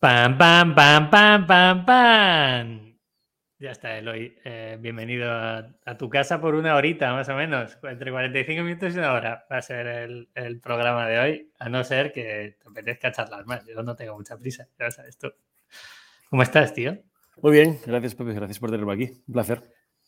Pam, pam, pam, pam, pam, pam. Ya está, Eloy. Eh, bienvenido a, tu casa por una horita, más o menos. Entre 45 minutos y una hora va a ser el, programa de hoy, a no ser que te apetezca charlar más. Yo no tengo mucha prisa, ya sabes tú. ¿Cómo estás, tío? Muy bien, gracias, Pepe. Gracias por tenerme aquí. Un placer.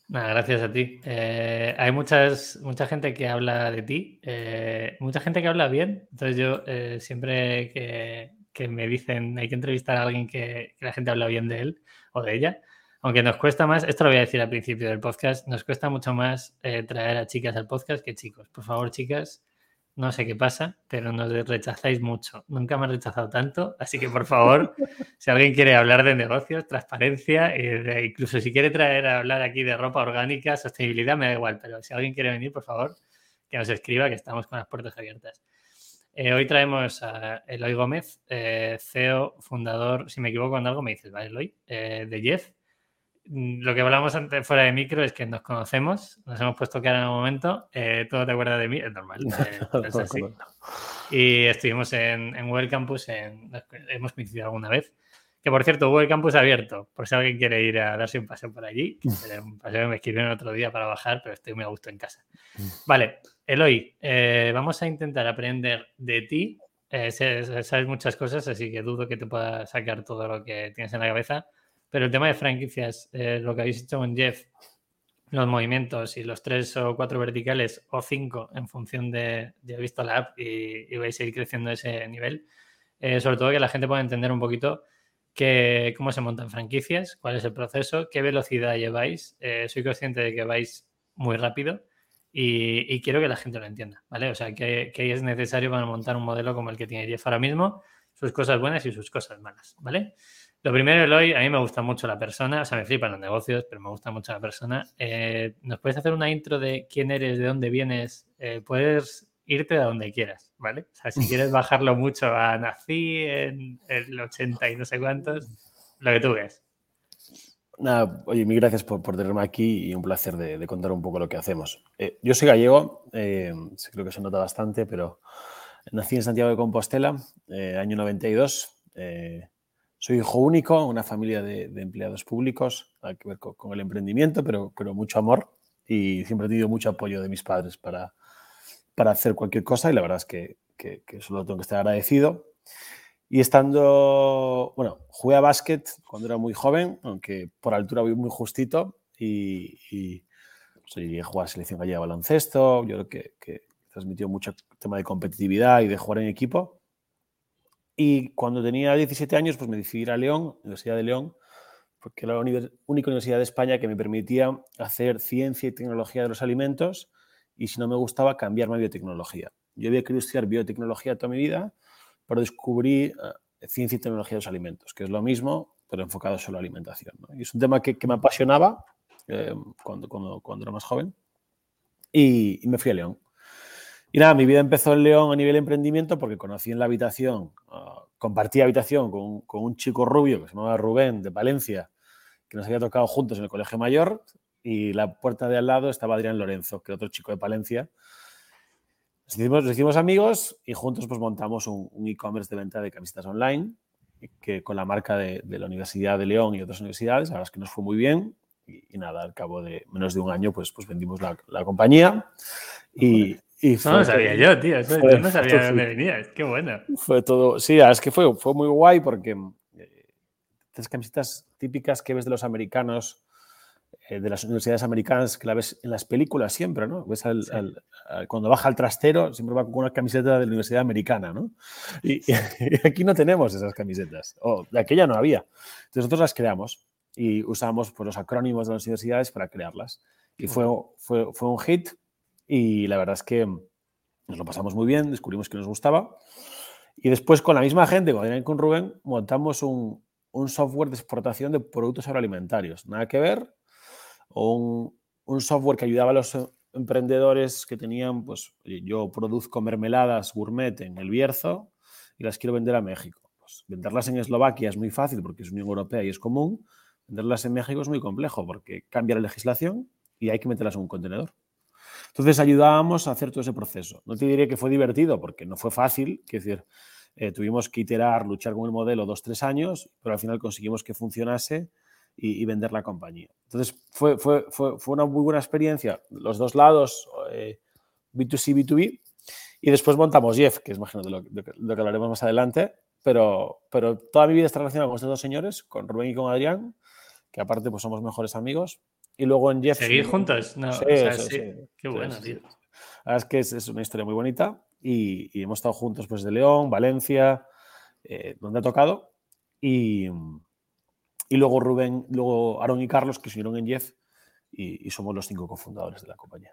Nada, gracias a ti. Eh, hay muchas, mucha gente que habla de ti, eh, mucha gente que habla bien. Entonces yo siempre que, que me dicen hay que entrevistar a alguien que, la gente habla bien de él o de ella. Aunque nos cuesta más, esto lo voy a decir al principio del podcast, nos cuesta mucho más eh, traer a chicas al podcast que chicos. Por favor, chicas, no sé qué pasa, pero nos rechazáis mucho. Nunca me han rechazado tanto, así que por favor, si alguien quiere hablar de negocios, transparencia, e incluso si quiere traer a hablar aquí de ropa orgánica, sostenibilidad, me da igual, pero si alguien quiere venir, por favor, que nos escriba, que estamos con las puertas abiertas. Eh, hoy traemos a Eloy Gómez, eh, CEO, fundador, si me equivoco en algo me dices, ¿vale, Eloy? Eh, de Jeff. Mm, lo que hablamos antes fuera de micro es que nos conocemos, nos hemos puesto cara en un momento, todo te acuerdas de mí, es normal, es así. Y estuvimos en, en Google Campus, hemos coincidido alguna vez. Que por cierto, Google Campus abierto, por si alguien quiere ir a darse un paseo por allí. Un paseo me escribieron otro día para bajar, pero estoy muy a gusto en casa. Mm. Vale, Eloy, eh, vamos a intentar aprender de ti. Eh, sabes muchas cosas, así que dudo que te pueda sacar todo lo que tienes en la cabeza. Pero el tema de franquicias, eh, lo que habéis hecho con Jeff, los movimientos y los tres o cuatro verticales o cinco en función de, ya he visto la app y, vais a ir creciendo ese nivel. sobre todo que la gente pueda entender un poquito que, cómo se montan franquicias, cuál es el proceso, qué velocidad lleváis. soy consciente de que vais muy rápido y, quiero que la gente lo entienda, ¿vale? O sea, que, es necesario para montar un modelo como el que tiene Jeff ahora mismo, sus cosas buenas y sus cosas malas, ¿vale? Lo primero, Eloy, a mí me gusta mucho la persona, o sea, me flipan los negocios, pero me gusta mucho la persona. Eh, ¿Nos puedes hacer una intro de quién eres, de dónde vienes? Eh, puedes irte a donde quieras, ¿vale? O sea, si quieres bajarlo mucho a nací en el 80 y no sé cuántos, lo que tú ves. Nada, oye, mil gracias por, tenerme aquí y un placer de, contar un poco lo que hacemos. Eh, yo soy gallego, eh, creo que se nota bastante, pero nací en Santiago de Compostela, eh, año 92. soy hijo único, una familia de, empleados públicos, hay que ver con, el emprendimiento, pero, pero mucho amor y siempre he tenido mucho apoyo de mis padres para, para hacer cualquier cosa y la verdad es que, que, que solo tengo que estar agradecido. Y estando, bueno, jugué a básquet cuando era muy joven, aunque por altura voy muy justito, y, y pues, jugar selección gallega de baloncesto, yo creo que, que transmitió mucho tema de competitividad y de jugar en equipo. Y cuando tenía 17 años, pues me decidí ir a León, Universidad de León, porque era la única universidad de España que me permitía hacer ciencia y tecnología de los alimentos y si no me gustaba cambiarme a biotecnología. Yo había querido estudiar biotecnología toda mi vida, pero descubrí eh, ciencia y tecnología de los alimentos, que es lo mismo, pero enfocado solo a alimentación. Y es un tema que, me apasionaba eh, cuando, era más joven y, me fui a León. Y nada, mi vida empezó en León a nivel de emprendimiento porque conocí en la habitación, uh, compartí habitación con, un chico rubio que se llamaba Rubén de Palencia, que nos había tocado juntos en el colegio mayor, y la puerta de al lado estaba Adrián Lorenzo, que era otro chico de Palencia, nos hicimos, amigos y juntos pues montamos un, e-commerce de venta de camisetas online que con la marca de, la Universidad de León y otras universidades, la verdad es que nos fue muy bien. Y, nada, al cabo de menos de un año pues, pues vendimos la, compañía. Y, y no lo sabía yo, tío, yo no sabía de dónde venías, qué bueno. Fue todo, sí, es que fue, fue muy guay porque eh, estas camisetas típicas que ves de los americanos eh, de las universidades americanas que la ves en las películas siempre, ¿no? Ves cuando baja al trastero, siempre va con una camiseta de la universidad americana, ¿no? Y, aquí no tenemos esas camisetas, o de aquella no había. Entonces nosotros las creamos y usamos pues, los acrónimos de las universidades para crearlas. Y fue, fue, fue un hit y la verdad es que nos lo pasamos muy bien, descubrimos que nos gustaba. Y después con la misma gente, con Rubén, montamos un, un software de exportación de productos agroalimentarios. Nada que ver, o un, software que ayudaba a los emprendedores que tenían, pues yo produzco mermeladas gourmet en el Bierzo y las quiero vender a México. Pues, venderlas en Eslovaquia es muy fácil porque es Unión Europea y es común. Venderlas en México es muy complejo porque cambia la legislación y hay que meterlas en un contenedor. Entonces ayudábamos a hacer todo ese proceso. No te diré que fue divertido porque no fue fácil, quiero decir, Eh, tuvimos que iterar, luchar con el modelo dos, tres años, pero al final conseguimos que funcionase y, vender la compañía. Entonces, fue, fue, fue, fue, una muy buena experiencia, los dos lados, B2C, B2B, y después montamos Jeff, que es más de lo, de, lo que hablaremos más adelante, pero, pero toda mi vida está relacionada con estos dos señores, con Rubén y con Adrián, que aparte pues somos mejores amigos. Y luego en Jeff... ¿Seguir juntos? No, sí, sí, Qué bueno, tío. La verdad es que es, una historia muy bonita y, hemos estado juntos pues de León, Valencia, eh, donde ha tocado. Y, y, luego Rubén, luego Aaron y Carlos, que se unieron en Jeff y somos los cinco cofundadores de la compañía.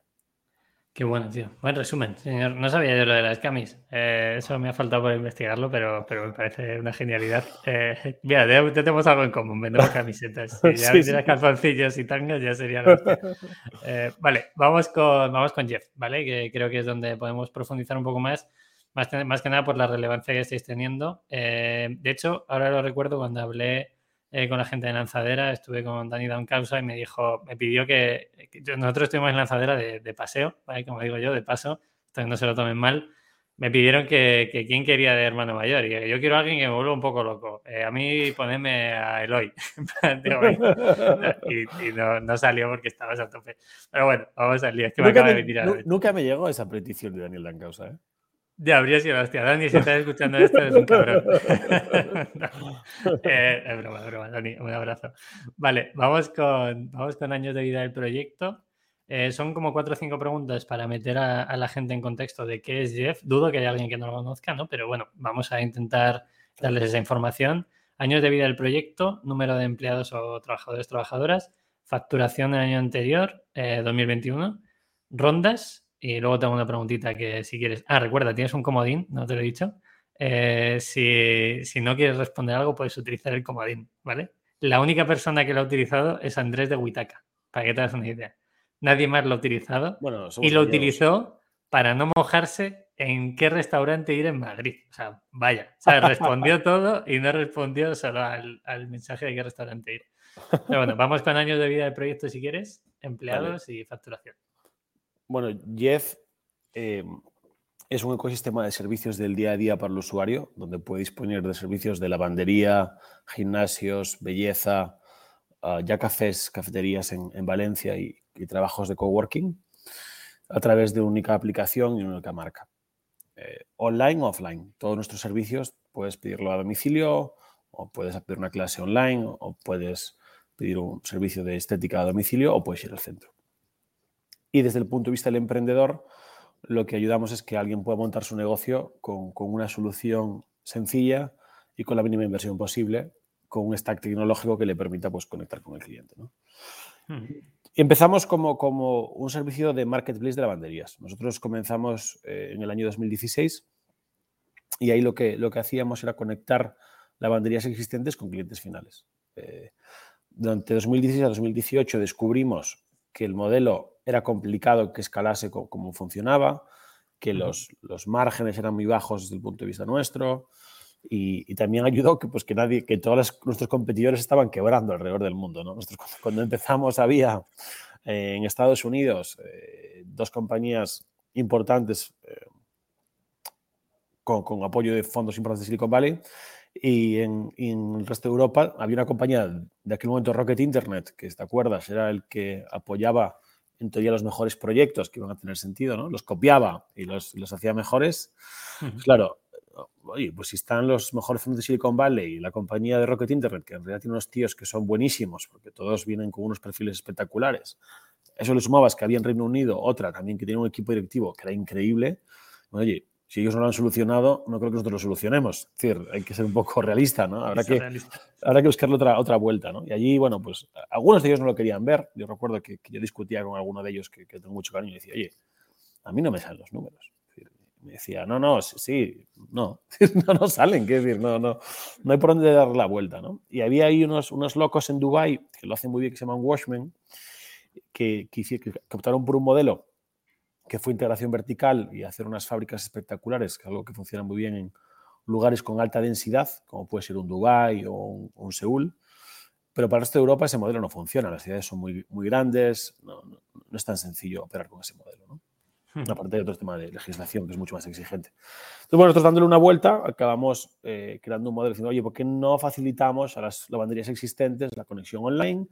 Qué bueno, tío. Buen resumen, señor. No sabía yo lo de las camis. Eh, eso me ha faltado por investigarlo, pero, pero me parece una genialidad. Eh, mira, ya, tenemos algo en común. Vendemos camisetas. Si ya sí, calzoncillos y tangas, ya sería lo eh, Vale, vamos con, vamos con Jeff, ¿vale? Que creo que es donde podemos profundizar un poco más. Más, más que nada por la relevancia que estáis teniendo. de hecho, ahora lo recuerdo cuando hablé eh, con la gente de Lanzadera, estuve con Dani Causa y me dijo, me pidió que, nosotros estuvimos en Lanzadera de, paseo, como digo yo, de paso, entonces no se lo tomen mal. Me pidieron que, que quién quería de hermano mayor y yo quiero a alguien que me vuelva un poco loco. Eh, a mí poneme a Eloy. y, no, salió porque estabas a tope. Pero bueno, vamos al lío. Es que nunca me, de Nunca me llegó esa petición de Daniel Dancausa. ¿eh? Ya habría sido hostia. Dani, si estás escuchando esto, es un cabrón. Eh, es broma, es broma, Dani. Un abrazo. Vale, vamos con, vamos con años de vida del proyecto. Eh, son como cuatro o cinco preguntas para meter a, la gente en contexto de qué es Jeff. Dudo que haya alguien que no lo conozca, ¿no? Pero bueno, vamos a intentar darles esa información. Años de vida del proyecto, número de empleados o trabajadores, trabajadoras, facturación del año anterior, 2021, eh, rondas, y luego tengo una preguntita que si quieres. Ah, recuerda, tienes un comodín, no te lo he dicho. Eh, si, no quieres responder algo, puedes utilizar el comodín, ¿vale? La única persona que lo ha utilizado es Andrés de Huitaca, para que te hagas una idea. Nadie más lo ha utilizado. y lo utilizó para no mojarse en qué restaurante ir en Madrid. O sea, vaya. O sea, respondió todo y no respondió solo al, mensaje de qué restaurante ir. Pero bueno, vamos con años de vida del proyecto si quieres, empleados y facturación. Bueno, Jeff eh, es un ecosistema de servicios del día a día para el usuario, donde puede disponer de servicios de lavandería, gimnasios, belleza, ah, ya cafés, cafeterías en, Valencia y, trabajos de coworking a través de una única aplicación y una única marca. Eh, online o offline. Todos nuestros servicios puedes pedirlo a domicilio o puedes pedir una clase online o puedes pedir un servicio de estética a domicilio o puedes ir al centro. Y desde el punto de vista del emprendedor, lo que ayudamos es que alguien pueda montar su negocio con, una solución sencilla y con la mínima inversión posible, con un stack tecnológico que le permita pues, conectar con el cliente. Hmm. Empezamos como, como, un servicio de marketplace de lavanderías. Nosotros comenzamos eh, en el año 2016 y ahí lo que, lo que hacíamos era conectar lavanderías existentes con clientes finales. Eh, durante 2016 a 2018 descubrimos que el modelo era complicado que escalase como funcionaba, que los, los, márgenes eran muy bajos desde el punto de vista nuestro y, también ayudó que, pues, que, nadie, que todos nuestros competidores estaban quebrando alrededor del mundo. ¿no? Nosotros cuando empezamos había eh, en Estados Unidos eh, dos compañías importantes eh, con, con, apoyo de fondos importantes de Silicon Valley y en, en, el resto de Europa había una compañía de aquel momento Rocket Internet, que te acuerdas, era el que apoyaba en teoría los mejores proyectos que iban a tener sentido, ¿no? Los copiaba y los, los hacía mejores. Pues claro, oye, pues si están los mejores fondos de Silicon Valley y la compañía de Rocket Internet, que en realidad tiene unos tíos que son buenísimos, porque todos vienen con unos perfiles espectaculares, eso le sumabas que había en Reino Unido otra también que tenía un equipo directivo que era increíble, oye, si ellos no lo han solucionado, no creo que nosotros lo solucionemos. Es decir, hay que ser un poco realista, ¿no? Habrá, que, habrá que buscarle otra, otra vuelta, ¿no? Y allí, bueno, pues algunos de ellos no lo querían ver. Yo recuerdo que, yo discutía con alguno de ellos que, tengo mucho cariño y decía, oye, a mí no me salen los números. me decía, no, no, sí, no, no, no salen, qué decir, no, no, no hay por dónde dar la vuelta, ¿no? Y había ahí unos, unos locos en Dubai que lo hacen muy bien, que se llaman Watchmen, que, que, que optaron por un modelo que fue integración vertical y hacer unas fábricas espectaculares, que es algo que funciona muy bien en lugares con alta densidad, como puede ser un Dubái o un, Seúl. Pero para el resto de Europa ese modelo no funciona, las ciudades son muy, muy grandes, no, es tan sencillo operar con ese modelo. aparte de otro tema de legislación que es mucho más exigente. Entonces, bueno, nosotros dándole una vuelta, acabamos eh, creando un modelo diciendo, oye, ¿por qué no facilitamos a las lavanderías existentes la conexión online?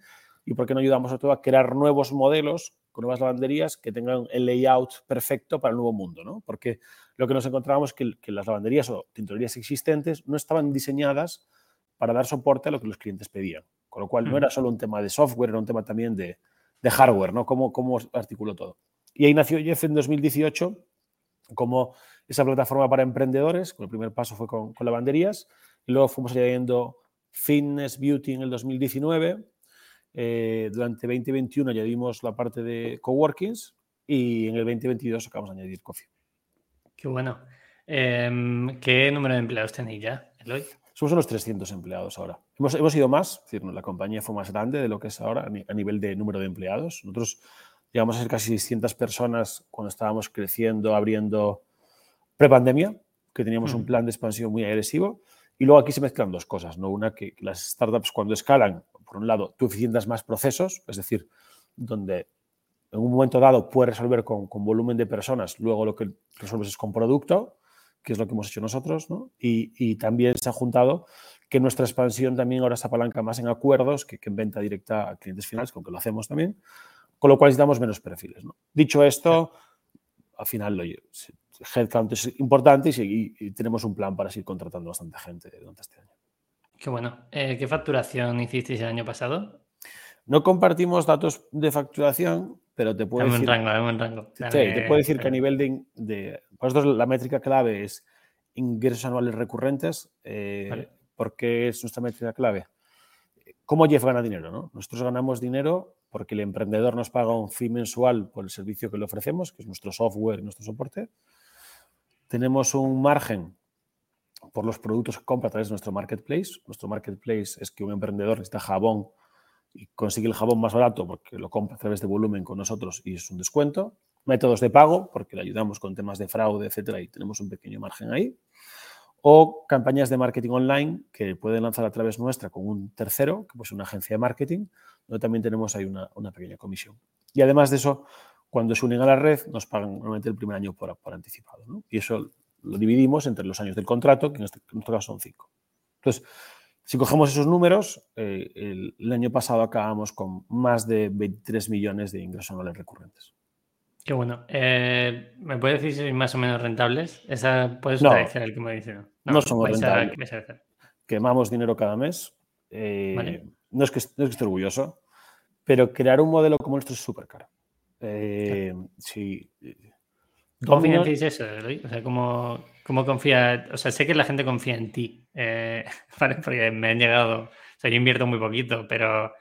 ¿Y por qué no ayudamos a todo a crear nuevos modelos con nuevas lavanderías que tengan el layout perfecto para el nuevo mundo? ¿no? Porque lo que nos encontrábamos es que, que las lavanderías o tintorerías existentes no estaban diseñadas para dar soporte a lo que los clientes pedían. Con lo cual, no era solo un tema de software, era un tema también de, de hardware, ¿no? Cómo, cómo articuló todo. Y ahí nació Jeff en 2018 como esa plataforma para emprendedores. El primer paso fue con, lavanderías. Y luego fuimos añadiendo Fitness Beauty en el 2019. Eh, durante 2021 añadimos la parte de coworkings y en el 2022 acabamos de añadir Coffee. Qué bueno. Em, ¿Qué número de empleados tenéis ya, Eloy? Somos unos 300 empleados ahora. Hemos, hemos ido más, es decir, la compañía fue más grande de lo que es ahora a nivel de número de empleados. Nosotros llegamos a ser casi 600 personas cuando estábamos creciendo, abriendo prepandemia, que teníamos un plan de expansión muy agresivo. Y luego aquí se mezclan dos cosas, ¿no? Una, que las startups cuando escalan, por un lado, tú eficientas más procesos, es decir, donde en un momento dado puedes resolver con, con volumen de personas, luego lo que resuelves es con producto, que es lo que hemos hecho nosotros, ¿no? y, también se ha juntado que nuestra expansión también ahora se apalanca más en acuerdos que, en venta directa a clientes finales, con que lo hacemos también, con lo cual necesitamos menos perfiles. ¿no? Dicho esto, al final, oye, headcount es importante y, tenemos un plan para seguir contratando bastante gente durante este año. Qué bueno. Eh, ¿Qué facturación hicisteis el año pasado? No compartimos datos de facturación, pero te puedo decir... Un rango, un rango. Sí, te puedo decir que a nivel de, de la métrica clave es ingresos anuales recurrentes. Eh, ¿Por qué es nuestra métrica clave? ¿Cómo Jeff gana dinero? ¿no? Nosotros ganamos dinero porque el emprendedor nos paga un fee mensual por el servicio que le ofrecemos, que es nuestro software y nuestro soporte. Tenemos un margen por los productos que compra a través de nuestro marketplace. Nuestro marketplace es que un emprendedor necesita jabón y consigue el jabón más barato porque lo compra a través de volumen con nosotros y es un descuento. Métodos de pago, porque le ayudamos con temas de fraude, etcétera, y tenemos un pequeño margen ahí. O campañas de marketing online que pueden lanzar a través nuestra con un tercero, que pues una agencia de marketing, donde también tenemos ahí una, pequeña comisión. Y además de eso, cuando se unen a la red, nos pagan normalmente el primer año por, por anticipado. Y eso lo dividimos entre los años del contrato, que en este, en este caso son cinco. Entonces, si cogemos esos números, eh, el, año pasado acabamos con más de 23 millones de ingresos anuales recurrentes. Qué bueno. Eh, ¿Me puedes decir si son más o menos rentables? Esa puedes no, el que me dice. No, no somos rentables. Quemamos dinero cada mes. Eh, no, es que, no es que esté orgulloso, pero crear un modelo como nuestro es súper caro. sí. ¿Cómo financiáis eso, O sea, ¿cómo, ¿cómo, confía? O sea, sé que la gente confía en ti, eh, porque me han llegado, o sea, yo invierto muy poquito, pero,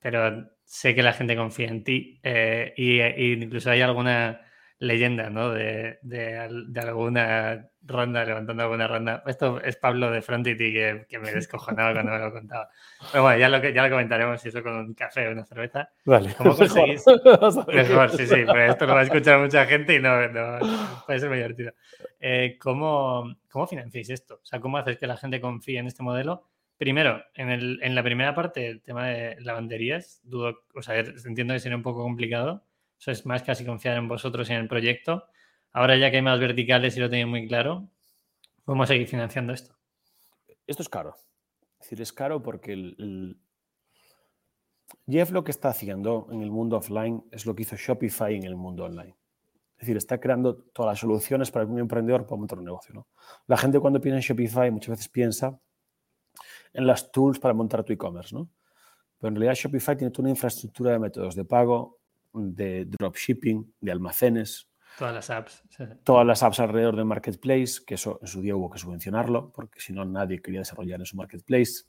pero sé que la gente confía en ti eh, y, incluso hay alguna leyenda, ¿no? De, de, alguna ronda, levantando alguna ronda. Esto es Pablo de Frontity que, que me descojonaba cuando me lo contaba. Pero bueno, ya lo, ya lo comentaremos si eso con un café o una cerveza. Vale. ¿Cómo conseguís? Mejor, sí, sí, pero esto lo va a escuchar mucha gente y no, no puede ser muy divertido. Eh, ¿cómo, ¿Cómo financiáis esto? O sea, ¿cómo haces que la gente confíe en este modelo? Primero, en, el, en la primera parte, el tema de lavanderías, dudo, o sea, entiendo que sería un poco complicado eso es más casi confiar en vosotros y en el proyecto. Ahora ya que hay más verticales y lo tenéis muy claro, ¿cómo seguir financiando esto? Esto es caro. Es decir, es caro porque Jeff lo que está haciendo en el mundo offline es lo que hizo Shopify en el mundo online. Es decir, está creando todas las soluciones para un emprendedor para montar un negocio. La gente cuando piensa en Shopify muchas veces piensa en las tools para montar tu e-commerce, ¿no? Pero en realidad Shopify tiene toda una infraestructura de métodos de pago, de dropshipping, de almacenes. Todas las apps. Todas las apps alrededor del marketplace, que eso en su día hubo que subvencionarlo, porque si no nadie quería desarrollar en su marketplace.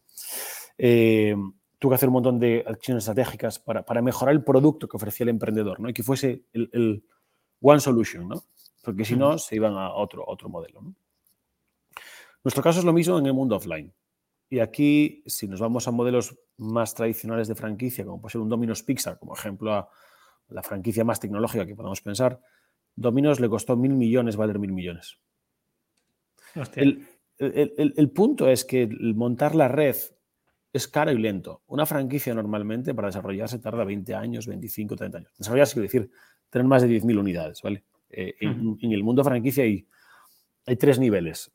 Eh, tuvo que hacer un montón de acciones estratégicas para, para, mejorar el producto que ofrecía el emprendedor, ¿no? Y que fuese el, one solution, ¿no? Porque si no, se iban a otro, otro modelo, Nuestro caso es lo mismo en el mundo offline. Y aquí, si nos vamos a modelos más tradicionales de franquicia, como puede ser un Domino's Pixar, como ejemplo a la franquicia más tecnológica que podamos pensar, Domino's le costó mil millones valer mil millones. El, punto es que montar la red es caro y lento. Una franquicia normalmente para desarrollarse tarda 20 años, 25, 30 años. Desarrollarse quiere decir tener más de 10.000 unidades, ¿vale? Eh, en, el mundo franquicia hay, hay tres niveles.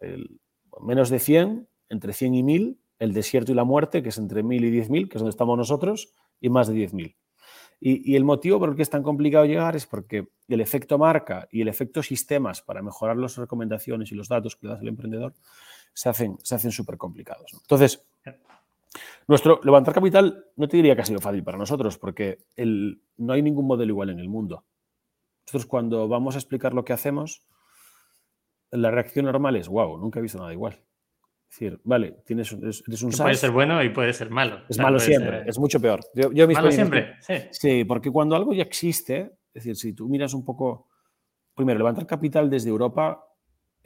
menos de 100, entre 100 y 1000, el desierto y la muerte, que es entre 1000 y 10000, que es donde estamos nosotros, y más de 10.000. Y, el motivo por el que es tan complicado llegar es porque el efecto marca y el efecto sistemas para mejorar las recomendaciones y los datos que le das al emprendedor se hacen se hacen súper complicados. Entonces, nuestro levantar capital no te diría que ha sido fácil para nosotros porque el, no hay ningún modelo igual en el mundo. Nosotros cuando vamos a explicar lo que hacemos, la reacción normal es, wow, nunca he visto nada igual. Es decir, vale, tienes, eres un SaaS. Puede ser bueno y puede ser malo. Es malo siempre, es mucho peor. Yo, malo siempre, sí. Sí, porque cuando algo ya existe, es decir, si tú miras un poco, primero, levantar capital desde Europa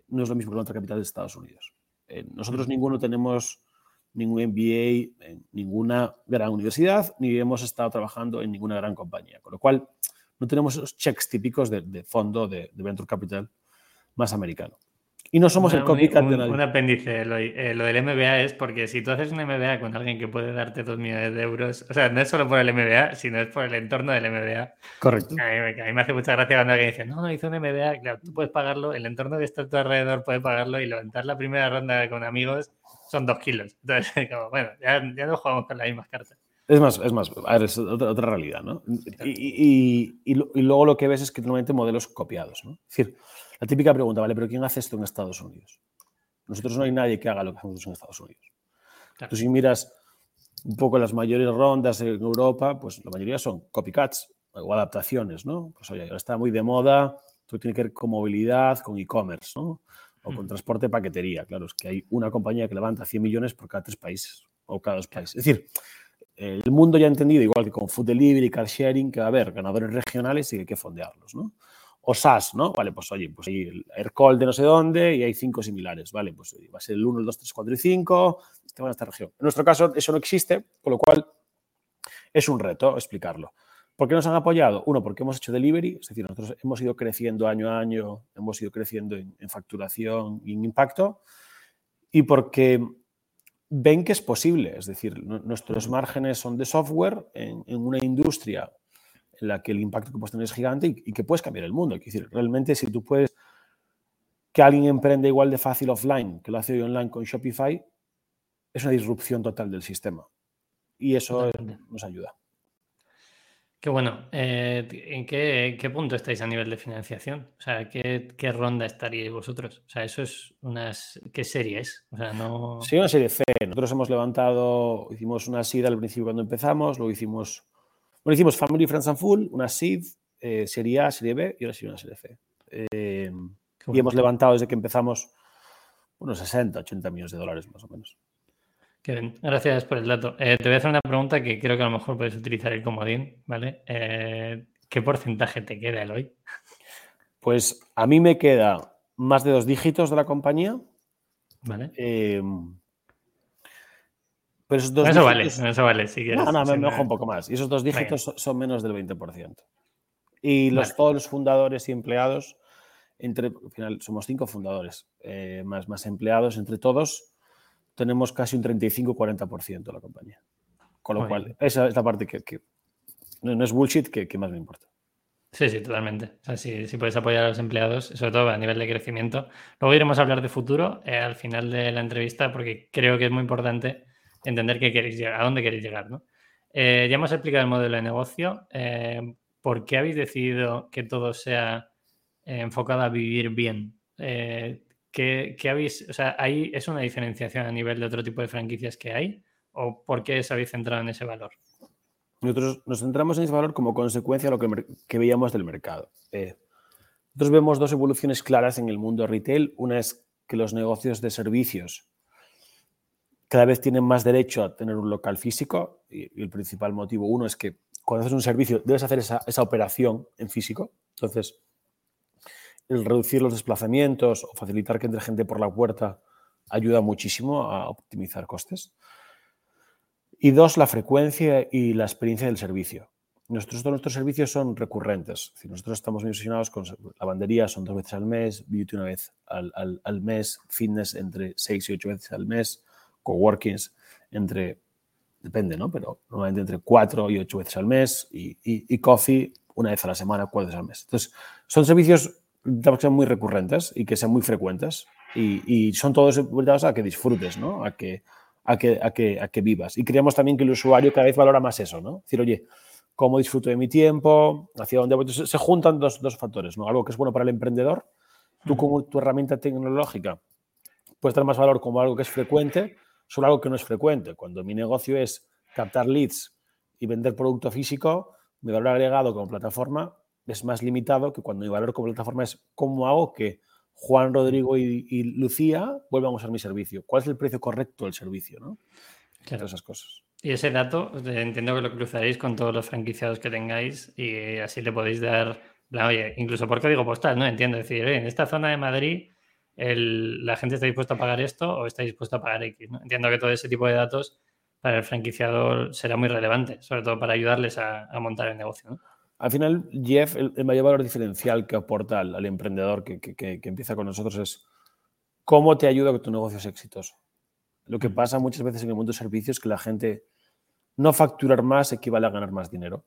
no es lo mismo que levantar capital de Estados Unidos. Eh, nosotros ninguno tenemos ningún MBA en ninguna gran universidad, ni hemos estado trabajando en ninguna gran compañía, con lo cual no tenemos esos checks típicos de, fondo de Venture Capital más americano. Y no somos el copycat un, de nadie. Un apéndice, eh, lo, del MBA es porque si tú haces un MBA con alguien que puede darte dos millones de euros, o sea, no es solo por el MBA, sino es por el entorno del MBA. Correcto. A mí, me hace mucha gracia cuando alguien dice, no, hice un MBA, claro, tú puedes pagarlo, el entorno que está a tu alrededor puede pagarlo y levantar la primera ronda con amigos son dos kilos. Entonces, como, bueno, ya, ya no jugamos con las mismas cartas. Es más, es más, a ver, es otra, otra realidad, ¿no? Y, y, y, y, luego lo que ves es que normalmente modelos copiados, ¿no? Es decir, la típica pregunta, vale, pero ¿quién hace esto en Estados Unidos? Nosotros no hay nadie que haga lo que hacemos en Estados Unidos. Tú si miras un poco las mayores rondas en Europa, pues la mayoría son copycats o adaptaciones, ¿no? Pues oye, ahora está muy de moda, todo tiene que ver con movilidad, con e-commerce, ¿no? O con transporte paquetería. Claro, es que hay una compañía que levanta 100 millones por cada tres países o cada dos países. Es decir, el mundo ya ha entendido, igual que con food delivery, car sharing, que va a haber ganadores regionales y que hay que fondearlos, ¿no? O SaaS, ¿no? Vale, pues oye, pues hay el AirCall de no sé dónde y hay cinco similares, ¿vale? Pues va a ser el 1, el 2, 3, 4 y 5, te van a esta región. En nuestro caso eso no existe, con lo cual es un reto explicarlo. ¿Por qué nos han apoyado? Uno, porque hemos hecho delivery, es decir, nosotros hemos ido creciendo año a año, hemos ido creciendo en, facturación y en impacto, y porque ven que es posible, es decir, nuestros márgenes son de software en una industria en la que el impacto que puedes tener es gigante y, que puedes cambiar el mundo. Es decir, realmente si tú puedes que alguien emprende igual de fácil offline que lo hace hoy online con Shopify, es una disrupción total del sistema. Y eso nos ayuda. Qué bueno. Eh, ¿En qué, punto estáis a nivel de financiación? O sea, ¿qué, ronda estaríais vosotros? O sea, eso es unas... ¿Qué serie es? O sea, no... Sí, una serie C. Nosotros hemos levantado, hicimos una SIDA al principio cuando empezamos, luego hicimos bueno, hicimos Family, Friends and Full, una SEED, eh, Serie A, Serie B y ahora sí una Serie C. Eh, y hemos levantado desde que empezamos unos 60, 80 millones de dólares más o menos. Qué bien, gracias por el dato. Eh, te voy a hacer una pregunta que creo que a lo mejor puedes utilizar el comodín, ¿vale? ¿Qué porcentaje te queda el hoy? Pues a mí me queda más de dos dígitos de la compañía. Vale. Pero esos dos eso vale, eso vale, si quieres. No, no, me, me un poco más. Y esos dos dígitos son menos del 20%. Y los, todos los fundadores y empleados, entre, al final somos cinco fundadores, eh, más, más empleados, entre todos tenemos casi un 35-40% de la compañía. Con lo cual, esa es la parte que, no, es bullshit, que, más me importa. Sí, sí, totalmente. O sea, si, puedes apoyar a los empleados, sobre todo a nivel de crecimiento. Luego iremos a hablar de futuro eh, al final de la entrevista, porque creo que es muy importante entender qué queréis llegar, a dónde queréis llegar, ¿no? Eh, ya hemos explicado el modelo de negocio. Eh, ¿Por qué habéis decidido que todo sea eh, enfocado a vivir bien? ¿qué, habéis, o sea, ahí es una diferenciación a nivel de otro tipo de franquicias que hay? ¿O por qué os habéis centrado en ese valor? Nosotros nos centramos en ese valor como consecuencia de lo que, que veíamos del mercado. nosotros vemos dos evoluciones claras en el mundo retail. Una es que los negocios de servicios cada vez tienen más derecho a tener un local físico y, el principal motivo, uno, es que cuando haces un servicio debes hacer esa, operación en físico. Entonces, el reducir los desplazamientos o facilitar que entre gente por la puerta ayuda muchísimo a optimizar costes. Y dos, la frecuencia y la experiencia del servicio. Nuestros, nuestros servicios son recurrentes. nosotros estamos muy obsesionados con lavandería, son dos veces al mes, beauty una vez al, al mes, fitness entre seis y ocho veces al mes, coworkings entre, depende, ¿no? Pero normalmente entre cuatro y ocho veces al mes y, y, coffee una vez a la semana, cuatro veces al mes. Entonces, son servicios que sean muy recurrentes y que sean muy frecuentes. Y, son todos orientados a que disfrutes, ¿no? A que, a que, a que, a que vivas. Y creemos también que el usuario cada vez valora más eso, ¿no? Es decir, oye, ¿cómo disfruto de mi tiempo? ¿Hacia dónde voy? se juntan dos, dos, factores, ¿no? Algo que es bueno para el emprendedor, tú como tu herramienta tecnológica puedes dar más valor como algo que es frecuente, sobre algo que no es frecuente. Cuando mi negocio es captar leads y vender producto físico, mi valor agregado como plataforma es más limitado que cuando mi valor como plataforma es cómo hago que Juan, Rodrigo y, Lucía vuelvan a usar mi servicio. ¿Cuál es el precio correcto del servicio? ¿no? Claro. esas cosas. Y ese dato entiendo que lo cruzaréis con todos los franquiciados que tengáis y así le podéis dar, oye, incluso por código postal, ¿no? Entiendo decir, en esta zona de Madrid la gente está dispuesta a pagar esto o está dispuesta a pagar X. ¿no? Entiendo que todo ese tipo de datos para el franquiciador será muy relevante, sobre todo para ayudarles a, montar el negocio. ¿no? Al final, Jeff, el, mayor valor diferencial que aporta al, emprendedor que, que, empieza con nosotros es cómo te ayuda a que tu negocio sea exitoso. Lo que pasa muchas veces en el mundo de servicios es que la gente no facturar más equivale a ganar más dinero.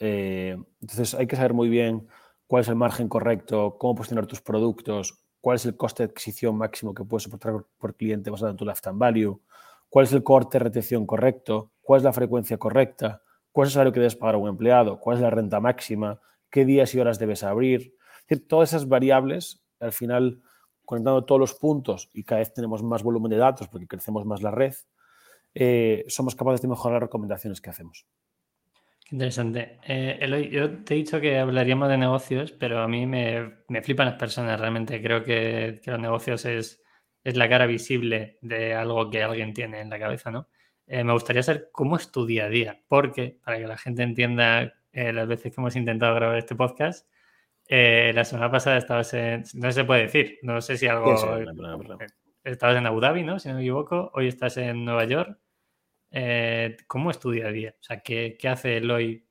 Eh, entonces hay que saber muy bien cuál es el margen correcto, cómo posicionar tus productos, cuál es el coste de adquisición máximo que puedes soportar por cliente basado en tu lifetime value, cuál es el corte de retención correcto, cuál es la frecuencia correcta, cuál es el salario que debes pagar a un empleado, cuál es la renta máxima, qué días y horas debes abrir. Todas esas variables, al final, conectando todos los puntos y cada vez tenemos más volumen de datos porque crecemos más la red, eh, somos capaces de mejorar las recomendaciones que hacemos. Interesante. Eh, Eloy, yo te he dicho que hablaríamos de negocios, pero a mí me, flipan las personas realmente. Creo que, los negocios es, es, la cara visible de algo que alguien tiene en la cabeza, ¿no? Eh, me gustaría saber cómo es tu día a día, porque para que la gente entienda eh, las veces que hemos intentado grabar este podcast, la semana pasada estabas en, no se puede decir, no sé si algo... estabas en Abu Dhabi, ¿no? Si no me equivoco, hoy estás en Nueva York. Eh, ¿cómo es tu día a día? O sea, ¿qué, hace Eloy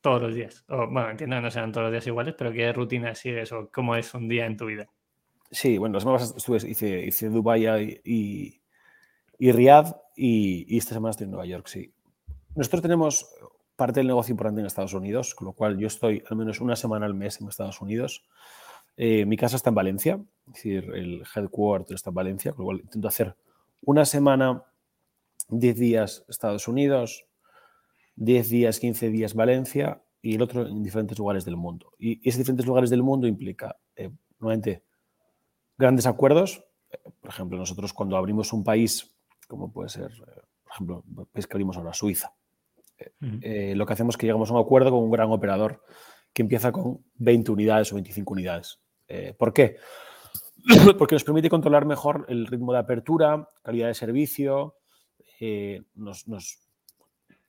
todos los días? Bueno, entiendo que no sean todos los días iguales, pero ¿qué rutina sigues o cómo es un día en tu vida? Sí, bueno, las semanas estuve, hice, hice Dubái y, y Riyadh y, esta semana estoy en Nueva York, sí. Nosotros tenemos parte del negocio importante en Estados Unidos, con lo cual yo estoy al menos una semana al mes en Estados Unidos. Eh, mi casa está en Valencia, es decir, el headquarter está en Valencia, con lo cual intento hacer una semana 10 días Estados Unidos, 10 días, 15 días Valencia y el otro en diferentes lugares del mundo. Y esos diferentes lugares del mundo implica, eh, nuevamente, grandes acuerdos. Por ejemplo, nosotros cuando abrimos un país, como puede ser, eh, por ejemplo, el país que abrimos ahora, Suiza, eh, lo que hacemos es que llegamos a un acuerdo con un gran operador que empieza con 20 unidades o 25 unidades. ¿Por qué? Porque nos permite controlar mejor el ritmo de apertura, calidad de servicio, eh, nos,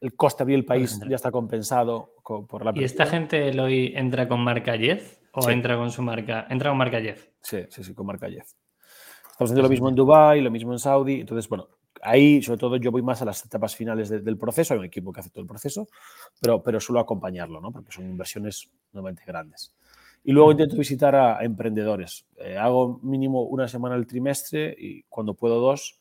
el coste abrir el país ya está compensado por la ¿Y esta gente hoy entra con marca Jeff o entra con su marca? Entra con marca Jeff. Sí, sí, sí, con marca Jeff. Estamos haciendo lo mismo en Dubai, lo mismo en Saudi. Entonces, bueno, ahí sobre todo yo voy más a las etapas finales del proceso. Hay un equipo que hace todo el proceso, pero, pero suelo acompañarlo, ¿no? Porque son inversiones nuevamente grandes. Y luego intento visitar a, emprendedores. Eh, hago mínimo una semana al trimestre y cuando puedo dos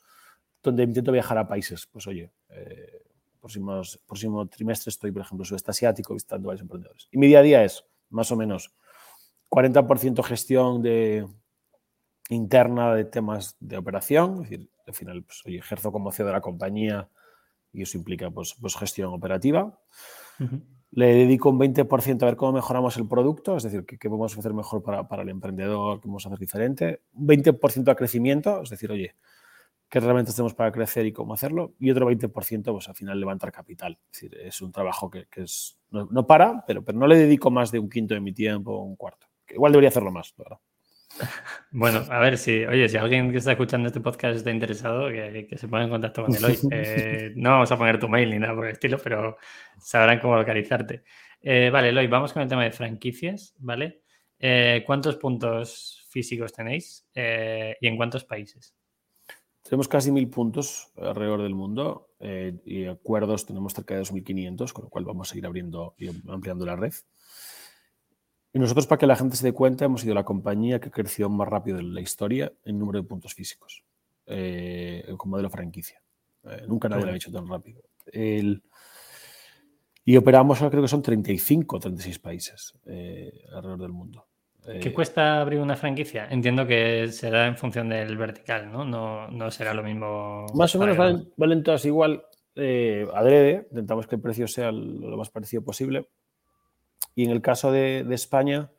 donde intento viajar a países. Pues oye, eh, próximos, próximo trimestre estoy, por ejemplo, sudeste asiático visitando varios emprendedores. Y mi día a día es más o menos 40% gestión de, interna de temas de operación, es decir, al final pues, oye, ejerzo como CEO de la compañía y eso implica pues, pues gestión operativa. Le dedico un 20% a ver cómo mejoramos el producto, es decir, qué, podemos hacer mejor para, para, el emprendedor, qué podemos hacer diferente. Un 20% a crecimiento, es decir, oye, qué realmente tenemos para crecer y cómo hacerlo, y otro 20% pues al final levantar capital. Es decir, es un trabajo que, es, no, para, pero, pero no le dedico más de un quinto de mi tiempo o un cuarto. igual debería hacerlo más. Bueno, a ver si, oye, si alguien que está escuchando este podcast está interesado, que, se ponga en contacto con Eloy. Eh, no vamos a poner tu mail ni nada por el estilo, pero sabrán cómo localizarte. Eh, vale, Eloy, vamos con el tema de franquicias, ¿vale? Eh, ¿Cuántos puntos físicos tenéis y en cuántos países? Tenemos casi mil puntos alrededor del mundo eh, y acuerdos tenemos cerca de 2.500, con lo cual vamos a seguir abriendo y ampliando la red. Y nosotros, para que la gente se dé cuenta, hemos sido la compañía que creció más rápido en la historia en número de puntos físicos, eh, con modelo franquicia. Eh, nunca nadie lo ha hecho tan rápido. y operamos, creo que son 35 o 36 países alrededor del mundo. ¿Qué cuesta abrir una franquicia? Entiendo que será en función del vertical, ¿no? No, será lo mismo. Más o menos valen, todas igual. Eh, adrede, intentamos que el precio sea lo más parecido posible. Y en el caso de, España,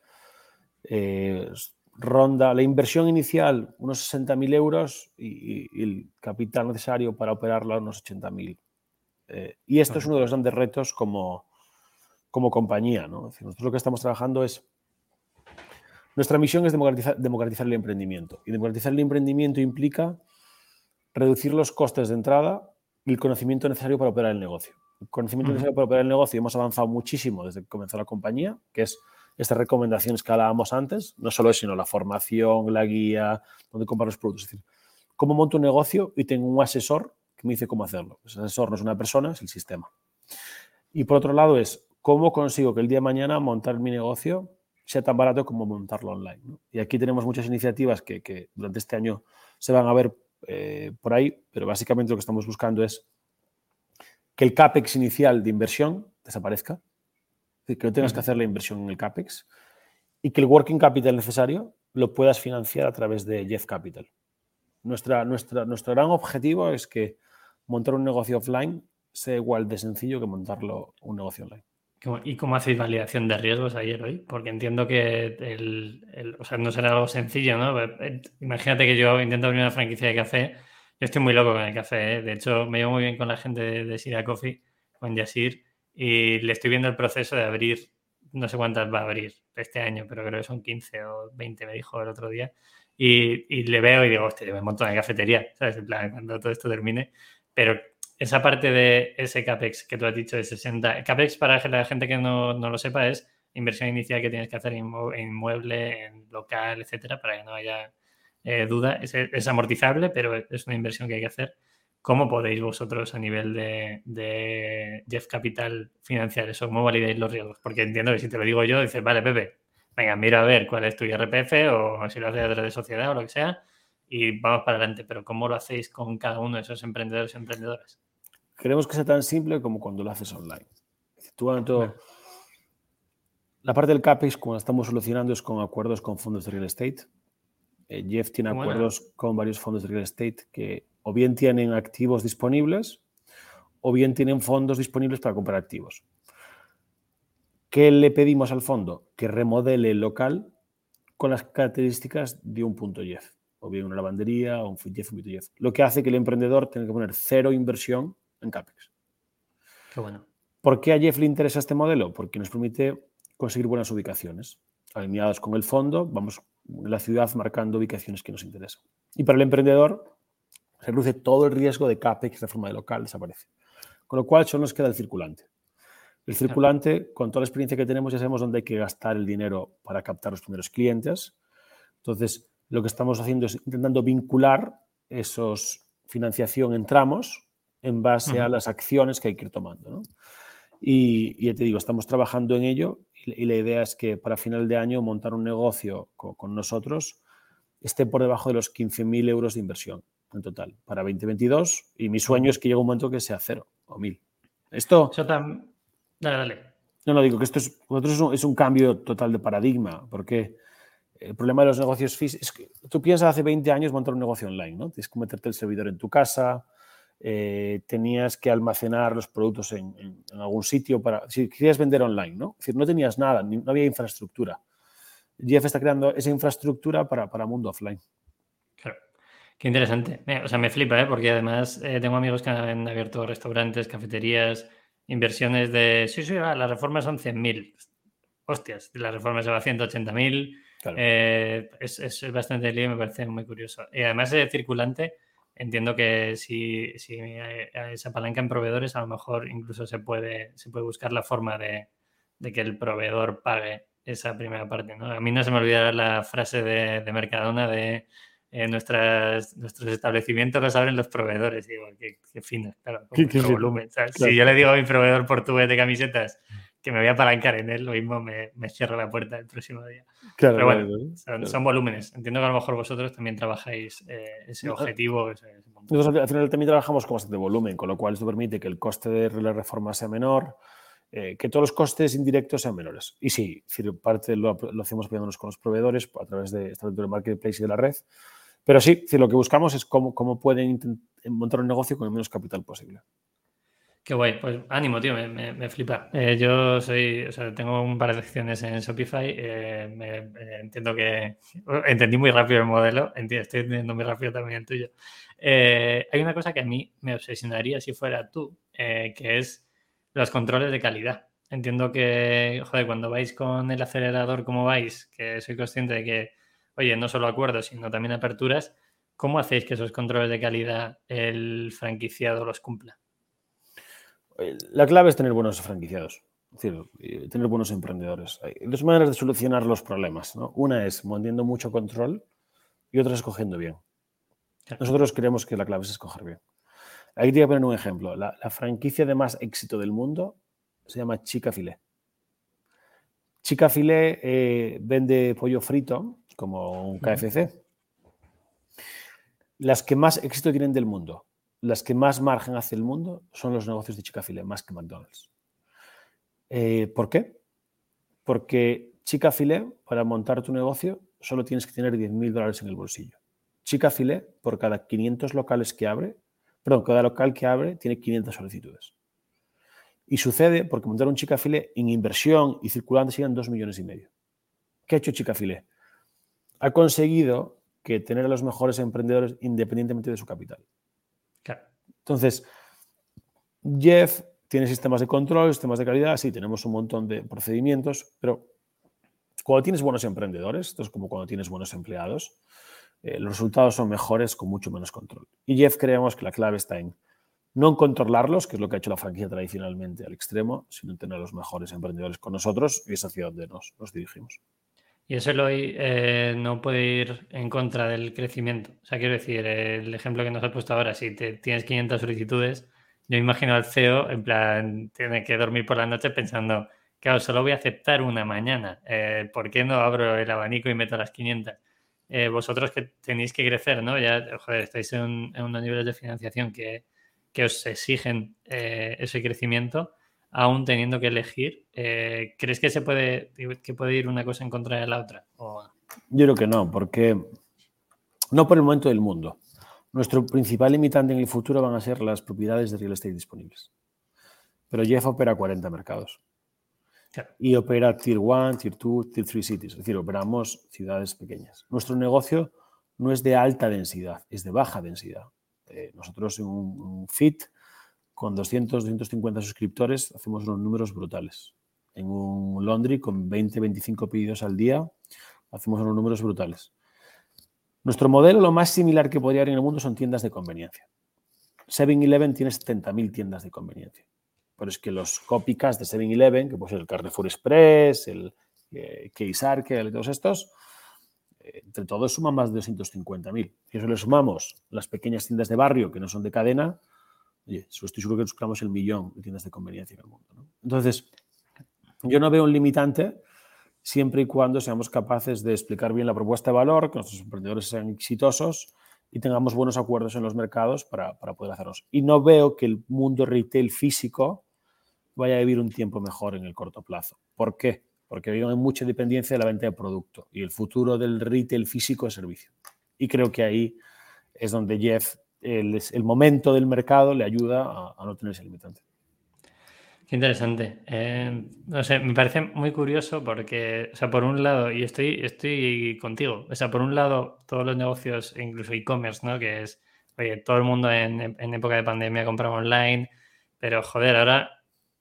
eh, ronda la inversión inicial unos 60.000 euros y, el capital necesario para operarla unos 80.000. Eh, y esto es uno de los grandes retos como, como compañía. ¿no? nosotros lo que estamos trabajando es nuestra misión es democratizar, el emprendimiento. Y democratizar el emprendimiento implica reducir los costes de entrada y el conocimiento necesario para operar el negocio. El conocimiento necesario para operar el negocio hemos avanzado muchísimo desde que comenzó la compañía, que es estas recomendaciones que hablábamos antes, no solo es, sino la formación, la guía, dónde comprar los productos. Es decir, cómo monto un negocio y tengo un asesor que me dice cómo hacerlo. Ese asesor no es una persona, es el sistema. Y por otro lado es cómo consigo que el día de mañana montar mi negocio sea tan barato como montarlo online. Y aquí tenemos muchas iniciativas que, durante este año se van a ver eh, por ahí, pero básicamente lo que estamos buscando es que el CAPEX inicial de inversión desaparezca, que no tengas que hacer la inversión en el CAPEX y que el working capital necesario lo puedas financiar a través de Jeff Capital. Nuestra, nuestra, nuestro gran objetivo es que montar un negocio offline sea igual de sencillo que montarlo un negocio online. ¿Y cómo hacéis validación de riesgos ayer hoy? Porque entiendo que el, o sea, no será algo sencillo, ¿no? Eh, imagínate que yo intento abrir una franquicia de café. Yo estoy muy loco con el café, ¿eh? De hecho, me llevo muy bien con la gente de, de Sira Coffee, con Yasir, y le estoy viendo el proceso de abrir, no sé cuántas va a abrir este año, pero creo que son 15 o 20, me dijo el otro día. Y, le veo y digo, hostia, un montón de cafetería, ¿sabes? En plan, cuando todo esto termine. Pero esa parte de ese CAPEX que tú has dicho de 60, CAPEX para la gente que no, lo sepa es inversión inicial que tienes que hacer en inmueble, en local, etcétera, para que no haya eh, duda. Es, amortizable, pero es una inversión que hay que hacer. ¿Cómo podéis vosotros a nivel de, Jeff Capital financiar eso? ¿Cómo validáis los riesgos? Porque entiendo que si te lo digo yo, dices, vale, Pepe, venga, mira a ver cuál es tu IRPF o si lo haces a través de sociedad o lo que sea y vamos para adelante. Pero ¿cómo lo hacéis con cada uno de esos emprendedores y emprendedoras? Queremos que sea tan simple como cuando lo haces online. Tú, La parte del CAPEX, como estamos solucionando, es con acuerdos con fondos de real estate. Eh, Jeff tiene acuerdos con varios fondos de real estate que o bien tienen activos disponibles o bien tienen fondos disponibles para comprar activos. ¿Qué le pedimos al fondo? Que remodele el local con las características de un punto Jeff, o bien una lavandería o un Jeff, un Jeff. Lo que hace que el emprendedor tenga que poner cero inversión en CAPEX. Qué bueno. ¿Por qué a Jeff le interesa este modelo? Porque nos permite conseguir buenas ubicaciones. Alineados con el fondo, vamos en la ciudad marcando ubicaciones que nos interesan. Y para el emprendedor, se reduce todo el riesgo de CAPEX, reforma de local, desaparece. Con lo cual, solo nos queda el circulante. El circulante, con toda la experiencia que tenemos, ya sabemos dónde hay que gastar el dinero para captar los primeros clientes. Entonces, lo que estamos haciendo es intentando vincular esos financiación en tramos en base a las acciones que hay que ir tomando. Y, ya te digo, estamos trabajando en ello y, la idea es que para final de año montar un negocio con, nosotros esté por debajo de los 15.000 euros de inversión en total para 2022 y mi sueño es que llegue un momento que sea cero o mil. Esto... Dale, dale. No, no, digo que esto es, es un, cambio total de paradigma porque el problema de los negocios físicos es que tú piensas hace 20 años montar un negocio online, ¿no? Tienes que meterte el servidor en tu casa, eh, tenías que almacenar los productos en, algún sitio para, si querías vender online, ¿no? Es decir, no tenías nada, no había infraestructura. Jeff está creando esa infraestructura para, para mundo offline. Claro. Qué interesante. O sea, me flipa, ¿eh? porque además eh, tengo amigos que han abierto restaurantes, cafeterías, inversiones de... Sí, sí, las reformas son 100.000. Hostias, la reforma se va a 180.000. Eh, es, es, bastante lío me parece muy curioso. Y además de circulante, entiendo que si, si se apalanca en proveedores, a lo mejor incluso se puede, se puede buscar la forma de, que el proveedor pague esa primera parte. ¿no? A mí no se me olvidará la frase de, Mercadona de eh, nuestras, nuestros establecimientos los abren los proveedores. digo, qué, qué fino, claro, volumen. Si yo le digo a mi proveedor portugués de camisetas que me voy a apalancar en él, lo mismo me, me cierro la puerta el próximo día. Pero bueno, son, volúmenes. Entiendo que a lo mejor vosotros también trabajáis eh, ese objetivo. Nosotros al final también trabajamos con bastante volumen, con lo cual esto permite que el coste de la reforma sea menor, eh, que todos los costes indirectos sean menores. Y sí, parte lo, lo hacemos apoyándonos con los proveedores a través de esta de marketplace y de la red. Pero sí, lo que buscamos es cómo, cómo pueden montar un negocio con el menos capital posible. Qué guay, pues ánimo, tío, me, flipa. Eh, yo soy, o sea, tengo un par de lecciones en Shopify. Eh, me, entiendo que entendí muy rápido el modelo, estoy entendiendo muy rápido también el tuyo. hay una cosa que a mí me obsesionaría si fuera tú, que es los controles de calidad. Entiendo que, joder, cuando vais con el acelerador como vais, que soy consciente de que, oye, no solo acuerdos, sino también aperturas, ¿cómo hacéis que esos controles de calidad el franquiciado los cumpla? Eh, la clave es tener buenos franquiciados, es decir, tener buenos emprendedores. Hay dos maneras de solucionar los problemas. ¿no? Una es manteniendo mucho control y otra es escogiendo bien. Nosotros creemos que la clave es escoger bien. Aquí te voy a poner un ejemplo. La, franquicia de más éxito del mundo se llama Chica Filé. Chica Filé eh, vende pollo frito como un KFC. Las que más éxito tienen del mundo, las que más margen hace el mundo, son los negocios de Chica Filé, más que McDonald's. Eh, ¿Por qué? Porque Chica Filé, para montar tu negocio, solo tienes que tener 10.000 dólares en el bolsillo. Chica Filé, por cada 500 locales que abre, Perdón, cada local que abre tiene 500 solicitudes. Y sucede porque montar un Chicafile en inversión y circulante serían 2 millones y medio. ¿Qué ha hecho Chicafile? Ha conseguido que tener a los mejores emprendedores independientemente de su capital. Entonces, Jeff tiene sistemas de control, sistemas de calidad, sí, tenemos un montón de procedimientos, pero cuando tienes buenos emprendedores, esto es como cuando tienes buenos empleados, eh, los resultados son mejores con mucho menos control. Y Jeff creemos que la clave está en no en controlarlos, que es lo que ha hecho la franquicia tradicionalmente al extremo, sino en tener a los mejores emprendedores con nosotros y es hacia donde nos, nos dirigimos. Y eso eh, no puede ir en contra del crecimiento. O sea, quiero decir, el ejemplo que nos has puesto ahora, si te, tienes 500 solicitudes, yo imagino al CEO, en plan, tiene que dormir por la noche pensando, claro, solo voy a aceptar una mañana. Eh, ¿Por qué no abro el abanico y meto las 500? Eh, vosotros que tenéis que crecer, ¿no? Ya, estáis en, unos niveles de financiación que, os exigen ese crecimiento, aún teniendo que elegir. Eh, ¿Crees que se puede, que puede ir una cosa en contra de la otra? Yo creo que no, porque no por el momento del mundo. Nuestro principal limitante en el futuro van a ser las propiedades de real estate disponibles. Pero Jeff opera 40 mercados. Y opera Tier 1, Tier 2, Tier 3 cities, es decir, operamos ciudades pequeñas. Nuestro negocio no es de alta densidad, es de baja densidad. Eh, nosotros en un, FIT con 200, 250 suscriptores hacemos unos números brutales. En un laundry con 20, 25 pedidos al día hacemos unos números brutales. Nuestro modelo, lo más similar que podría haber en el mundo son tiendas de conveniencia. 7-Eleven tiene 70.000 tiendas de conveniencia. Pero es que los copycats de 7-Eleven, que puede ser el Carrefour Express, el eh, y todos estos, eh, entre todos suman más de 250.000. Si eso le sumamos las pequeñas tiendas de barrio que no son de cadena, estoy seguro que superamos el millón de tiendas de conveniencia en el mundo. Entonces, yo no veo un limitante siempre y cuando seamos capaces de explicar bien la propuesta de valor, que nuestros emprendedores sean exitosos y tengamos buenos acuerdos en los mercados para, para poder hacerlos. Y no veo que el mundo retail físico vaya a vivir un tiempo mejor en el corto plazo. ¿Por qué? Porque hay mucha dependencia de la venta de producto y el futuro del retail físico es servicio. Y creo que ahí es donde Jeff, el, momento del mercado le ayuda a, no tener ese limitante. Qué interesante. Eh, no sé, me parece muy curioso porque, o sea, por un lado, y estoy, estoy contigo, o sea, por un lado, todos los negocios, incluso e-commerce, ¿no? Que es, oye, todo el mundo en, en época de pandemia compraba online, pero joder, ahora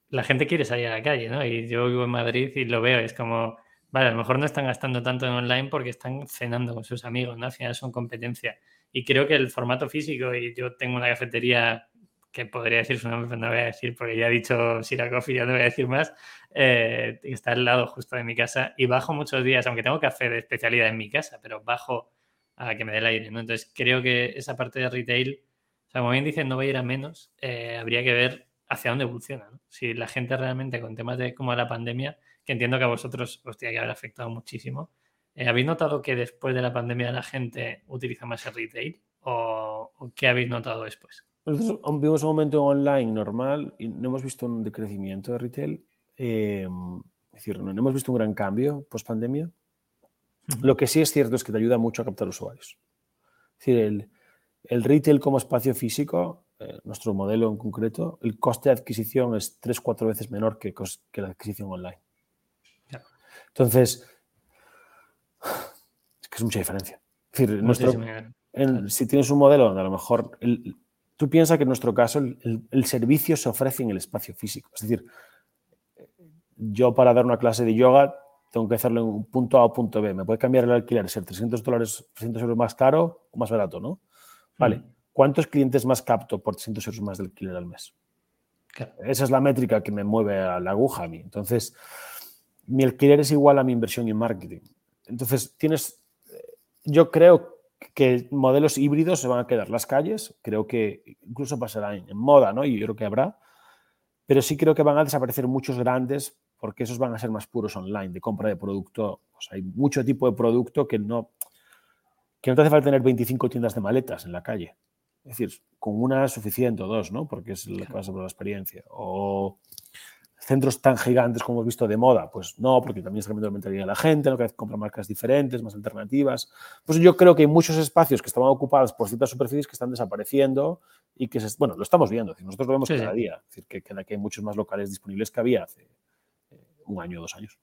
la gente quiere salir a la calle, ¿no? Y yo vivo en Madrid y lo veo, es como, vale, a lo mejor no están gastando tanto en online porque están cenando con sus amigos, ¿no? Al final son competencia. Y creo que el formato físico, y yo tengo una cafetería que podría decir su nombre, pero no voy a decir porque ya he dicho Sira Coffee, ya no voy a decir más, eh, está al lado justo de mi casa y bajo muchos días, aunque tengo café de especialidad en mi casa, pero bajo a que me dé el aire, ¿no? Entonces creo que esa parte de retail, o sea, como bien dicen, no va a ir a menos, eh, habría que ver hacia dónde evoluciona. Si la gente realmente con temas de como la pandemia, que entiendo que a vosotros os tiene que haber afectado muchísimo, ¿habéis notado que después de la pandemia la gente utiliza más el retail o, qué habéis notado después? Nosotros vimos un momento online normal y no hemos visto un decrecimiento de retail. eh, es decir, no hemos visto un gran cambio post pandemia. Lo que sí es cierto es que te ayuda mucho a captar usuarios. Es decir, el, retail como espacio físico, eh, nuestro modelo en concreto, el coste de adquisición es tres, cuatro veces menor que, que la adquisición online. Entonces, es que es mucha diferencia. Es decir, si tienes un modelo donde a lo mejor tú piensas que en nuestro caso el, servicio se ofrece en el espacio físico. Es decir, yo para dar una clase de yoga tengo que hacerlo en un punto A o punto B. Me puede cambiar el alquiler, ser 300 dólares, 300 euros más caro o más barato, ¿no? Vale. ¿Cuántos clientes más capto por 300 euros más de alquiler al mes? Esa es la métrica que me mueve a la aguja a mí. Entonces, mi alquiler es igual a mi inversión en marketing. Entonces, tienes, yo creo que modelos híbridos se van a quedar las calles, creo que incluso pasará en, moda, ¿no? Y yo creo que habrá, pero sí creo que van a desaparecer muchos grandes porque esos van a ser más puros online, de compra de producto. hay mucho tipo de producto que no, que no te hace falta tener 25 tiendas de maletas en la calle. Es decir, con una suficiente o dos, ¿no? Porque es lo que pasa por la experiencia. O centros tan gigantes como hemos visto de moda, pues no, porque también está cambiando la mentalidad de la gente, lo que compra marcas diferentes, más alternativas. Pues yo creo que hay muchos espacios que estaban ocupados por ciertas superficies que están desapareciendo y que, se, bueno, lo estamos viendo, nosotros lo vemos cada día, es decir, que, que, hay muchos más locales disponibles que había hace eh, un año o dos años.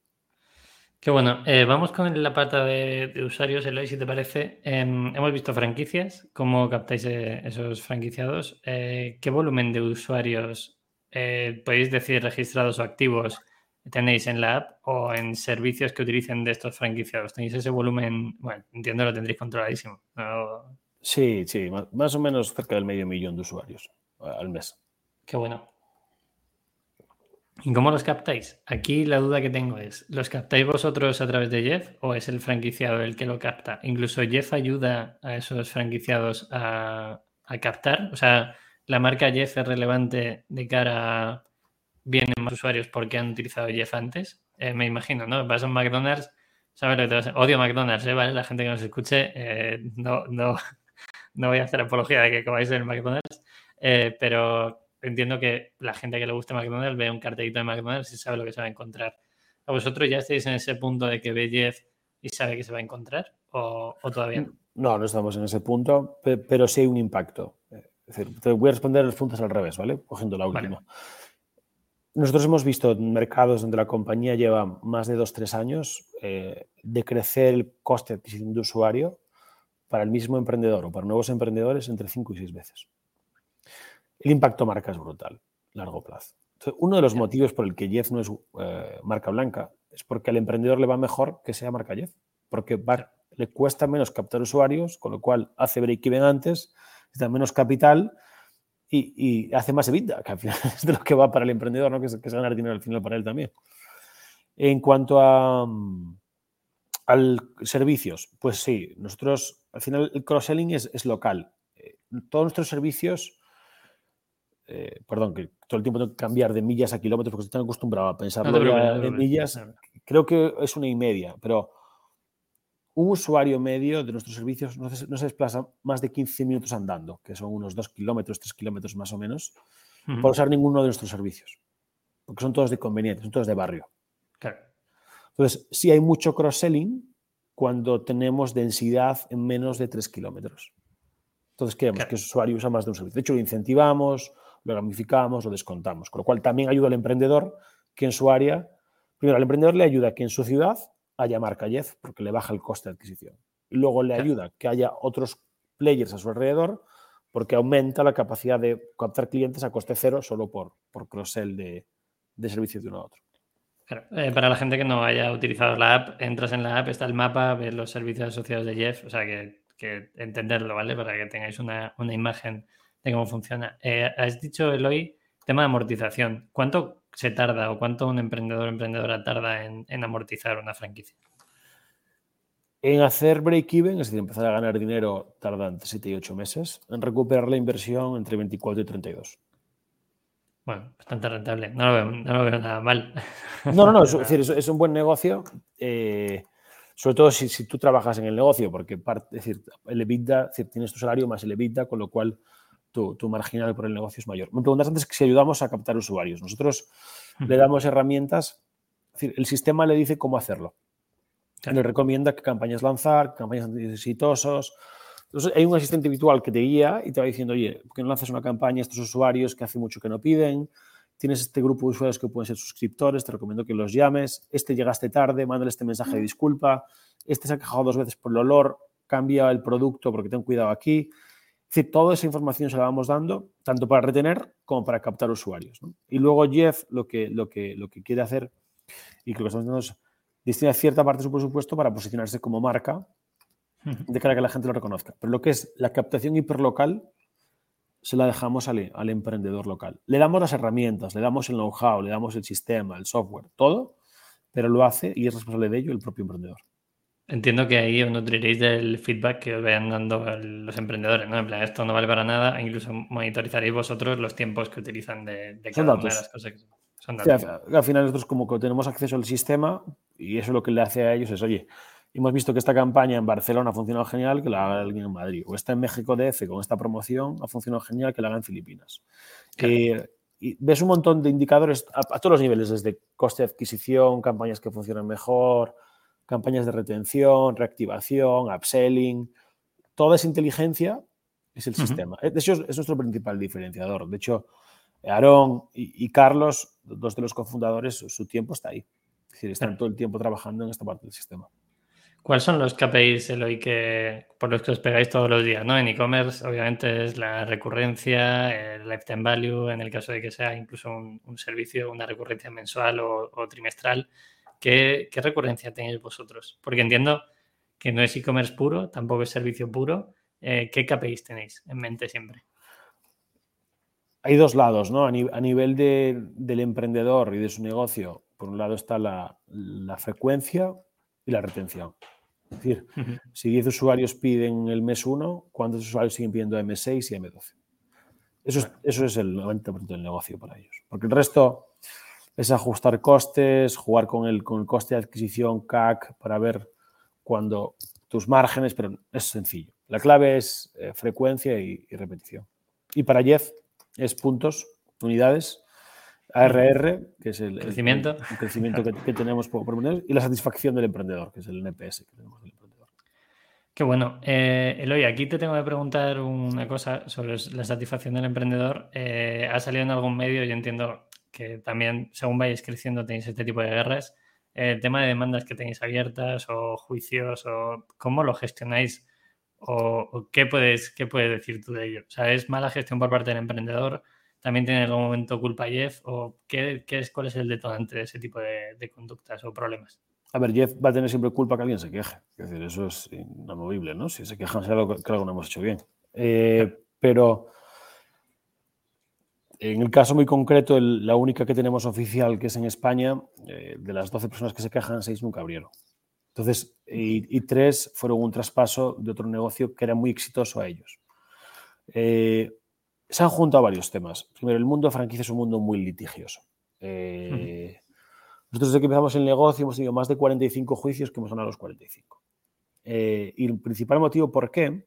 Qué bueno. Eh, vamos con la pata de, usuarios, Eloy, si te parece. Em, hemos visto franquicias, cómo captáis eh, esos franquiciados. ¿Qué volumen de usuarios eh, podéis decir registrados o activos tenéis en la app o en servicios que utilicen de estos franquiciados. ¿Tenéis ese volumen? Bueno, entiendo lo tendréis controladísimo. Sí, sí, más o menos cerca del medio millón de usuarios al mes. Qué bueno. ¿Y cómo los captáis? Aquí la duda que tengo es, ¿los captáis vosotros a través de Jeff o es el franquiciado el que lo capta? Incluso Jeff ayuda a esos franquiciados a, a captar. O sea, la marca Jeff es relevante de cara a vienen más usuarios porque han utilizado Jeff antes. Eh, me imagino, ¿no? Vas a un McDonald's, ¿sabes lo que te vas a Odio McDonald's, ¿eh? ¿Vale? La gente que nos escuche, eh, no, no, no voy a hacer apología de que comáis en McDonald's, eh, pero entiendo que la gente que le gusta McDonald's ve un cartelito de McDonald's y sabe lo que se va a encontrar. ¿A vosotros ya estáis en ese punto de que ve Jeff y sabe que se va a encontrar o, o todavía no? No, no estamos en ese punto, pero sí hay un impacto te voy a responder los puntos al revés, ¿vale? Cogiendo la última. Nosotros hemos visto mercados donde la compañía lleva más de dos, tres años eh, de crecer el coste de usuario para el mismo emprendedor o para nuevos emprendedores entre cinco y seis veces. El impacto marca es brutal, largo plazo. uno de los motivos por el que Jeff no es eh, marca blanca es porque al emprendedor le va mejor que sea marca Jeff, porque le cuesta menos captar usuarios, con lo cual hace break-even antes necesita menos capital y, hace más EBITDA, que al final es de lo que va para el emprendedor, ¿no? que, es, ganar dinero al final para él también. En cuanto a mm, al servicios, pues sí, nosotros al final el cross-selling es, local. Eh, todos nuestros servicios, eh, perdón, que todo el tiempo tengo que cambiar de millas a kilómetros porque estoy tan acostumbrado a pensar en millas, creo que es una y media, pero un usuario medio de nuestros servicios no se, desplaza más de 15 minutos andando, que son unos 2 kilómetros, 3 kilómetros más o menos, por usar ninguno de nuestros servicios. Porque son todos de conveniente, son todos de barrio. Entonces, sí hay mucho cross-selling cuando tenemos densidad en menos de 3 kilómetros. Entonces, queremos que el usuario usa más de un servicio. De hecho, lo incentivamos, lo gamificamos, lo descontamos. Con lo cual, también ayuda al emprendedor que en su área, primero, al emprendedor le ayuda que en su ciudad haya marca Jeff porque le baja el coste de adquisición. Y luego le ayuda que haya otros players a su alrededor porque aumenta la capacidad de captar clientes a coste cero solo por, por cross-sell de, de servicios de uno a otro. Eh, para la gente que no haya utilizado la app, entras en la app, está el mapa, ves los servicios asociados de Jeff, o sea que, que entenderlo, ¿vale? Para que tengáis una, una imagen de cómo funciona. Eh, has dicho, Eloy, tema de amortización. ¿Cuánto se tarda o cuánto un emprendedor o emprendedora tarda en, amortizar una franquicia? En hacer break-even, es decir, empezar a ganar dinero, tarda entre 7 y 8 meses. En recuperar la inversión, entre 24 y 32. Bueno, bastante rentable. No lo veo, nada mal. No, no, no. Es, decir, es, un buen negocio. Eh, sobre todo si, tú trabajas en el negocio, porque es decir, el EBITDA, tienes tu salario más el EBITDA, con lo cual tu, marginal por el negocio es mayor. Me preguntas antes si ayudamos a captar usuarios. Nosotros le damos herramientas, es decir, el sistema le dice cómo hacerlo. Le recomienda qué campañas lanzar, qué campañas exitosos. Entonces, hay un asistente virtual que te guía y te va diciendo, oye, ¿por qué no lanzas una campaña a estos usuarios que hace mucho que no piden? Tienes este grupo de usuarios que pueden ser suscriptores, te recomiendo que los llames. Este llegaste tarde, mándale este mensaje de disculpa. Este se ha quejado dos veces por el olor, cambia el producto porque ten cuidado aquí. Es decir, toda esa información se la vamos dando, tanto para retener como para captar usuarios. Y luego Jeff lo que, lo, que, lo que quiere hacer, y creo que estamos haciendo es destina cierta parte de su presupuesto para posicionarse como marca de cara a que la gente lo reconozca. Pero lo que es la captación hiperlocal se la dejamos al, al emprendedor local. Le damos las herramientas, le damos el know-how, le damos el sistema, el software, todo, pero lo hace y es responsable de ello el propio emprendedor. Entiendo que ahí os nutriréis del feedback que os vayan dando los emprendedores, ¿no? En plan, esto no vale para nada, e incluso monitorizaréis vosotros los tiempos que utilizan de, cada una de las cosas. Que son datos. al final nosotros como que tenemos acceso al sistema y eso lo que le hace a ellos es, oye, hemos visto que esta campaña en Barcelona ha funcionado genial, que la haga alguien en Madrid. O esta en México DF con esta promoción ha funcionado genial, que la haga en Filipinas. Eh, y ves un montón de indicadores a, a, todos los niveles, desde coste de adquisición, campañas que funcionan mejor, campañas de retención, reactivación, upselling, toda esa inteligencia es el sistema. De hecho, es nuestro principal diferenciador. De hecho, Aarón y, Carlos, dos de los cofundadores, su tiempo está ahí. Es decir, están todo el tiempo trabajando en esta parte del sistema. ¿Cuáles son los KPIs, Eloy, que, por los que os pegáis todos los días? ¿no? En e-commerce, obviamente, es la recurrencia, el lifetime value, en el caso de que sea incluso un, servicio, una recurrencia mensual o trimestral. ¿Qué, recurrencia tenéis vosotros? Porque entiendo que no es e-commerce puro, tampoco es servicio puro. Eh, ¿Qué KPIs tenéis en mente siempre? Hay dos lados, ¿no? A, nivel del emprendedor y de su negocio, por un lado está la, frecuencia y la retención. Es decir, si 10 usuarios piden el mes 1, ¿cuántos usuarios siguen pidiendo M6 y M12? Eso es, eso es el 90% del negocio para ellos. Porque el resto, es ajustar costes, jugar con el, con el coste de adquisición CAC para ver cuando tus márgenes, pero es sencillo. La clave es eh, frecuencia y, repetición. Y para Jeff es puntos, unidades, ARR, que es el crecimiento, el, crecimiento que, tenemos por, por y la satisfacción del emprendedor, que es el NPS que tenemos del emprendedor. Qué bueno. Eh, Eloy, aquí te tengo que preguntar una cosa sobre la satisfacción del emprendedor. Eh, ha salido en algún medio, yo entiendo, que también según vayáis creciendo tenéis este tipo de guerras. El tema de demandas que tenéis abiertas o juicios o cómo lo gestionáis o, qué, puedes, qué puedes decir tú de ello. O sea, ¿es mala gestión por parte del emprendedor? ¿También tiene en algún momento culpa Jeff? ¿O qué, qué es, cuál es el detonante de ese tipo de, conductas o problemas? A ver, Jeff va a tener siempre culpa que alguien se queje. Es decir, eso es inamovible, ¿no? Si se quejan, será que algo no hemos hecho bien. Eh, pero en el caso muy concreto, la única que tenemos oficial, que es en España, eh, de las 12 personas que se quejan, 6 nunca abrieron. Entonces, y, tres fueron un traspaso de otro negocio que era muy exitoso a ellos. Eh, se han juntado varios temas. Primero, el mundo de franquicia es un mundo muy litigioso. Eh, nosotros desde que empezamos el negocio hemos tenido más de 45 juicios que hemos ganado los 45. y el principal motivo por qué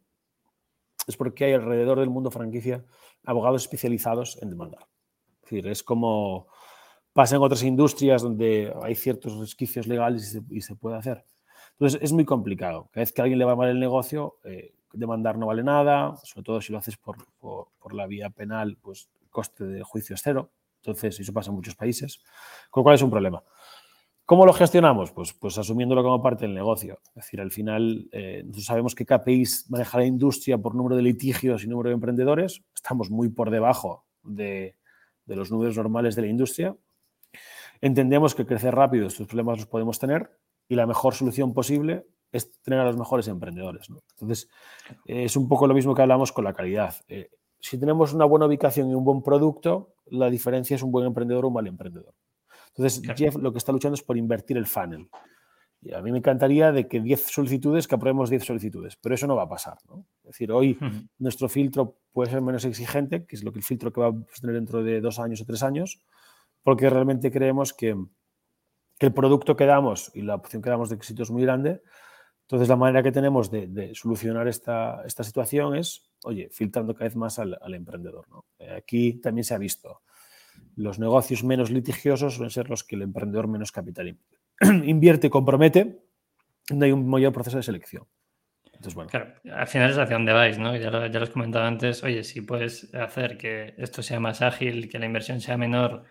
es porque hay alrededor del mundo franquicia abogados especializados en demandar. Es decir, es como pasa en otras industrias donde hay ciertos resquicios legales y se, puede hacer. Entonces, es muy complicado. Cada vez que a alguien le va mal el negocio, eh, demandar no vale nada, sobre todo si lo haces por, por, la vía penal, pues el coste de juicio es cero. Entonces, eso pasa en muchos países, con lo cual es un problema. ¿Cómo lo gestionamos? Pues, pues asumiéndolo como parte del negocio. Es decir, al final eh, nosotros sabemos que KPIs maneja la industria por número de litigios y número de emprendedores. Estamos muy por debajo de, los números normales de la industria. Entendemos que crecer rápido estos problemas los podemos tener y la mejor solución posible es tener a los mejores emprendedores. Entonces, es un poco lo mismo que hablamos con la calidad. Eh, si tenemos una buena ubicación y un buen producto, la diferencia es un buen emprendedor o un mal emprendedor. Entonces, Jeff lo que está luchando es por invertir el funnel. Y a mí me encantaría de que 10 solicitudes, que aprobemos 10 solicitudes, pero eso no va a pasar. Es decir, hoy nuestro filtro puede ser menos exigente, que es lo que el filtro que va a tener dentro de dos años o tres años, porque realmente creemos que, el producto que damos y la opción que damos de éxito es muy grande. Entonces, la manera que tenemos de, solucionar esta, esta, situación es, oye, filtrando cada vez más al, emprendedor. Aquí también se ha visto los negocios menos litigiosos suelen ser los que el emprendedor menos capital invierte y compromete, donde hay un mayor proceso de selección. Al final es hacia dónde vais, ¿no? Ya lo, ya comentado antes, oye, si puedes hacer que esto sea más ágil, que la inversión sea menor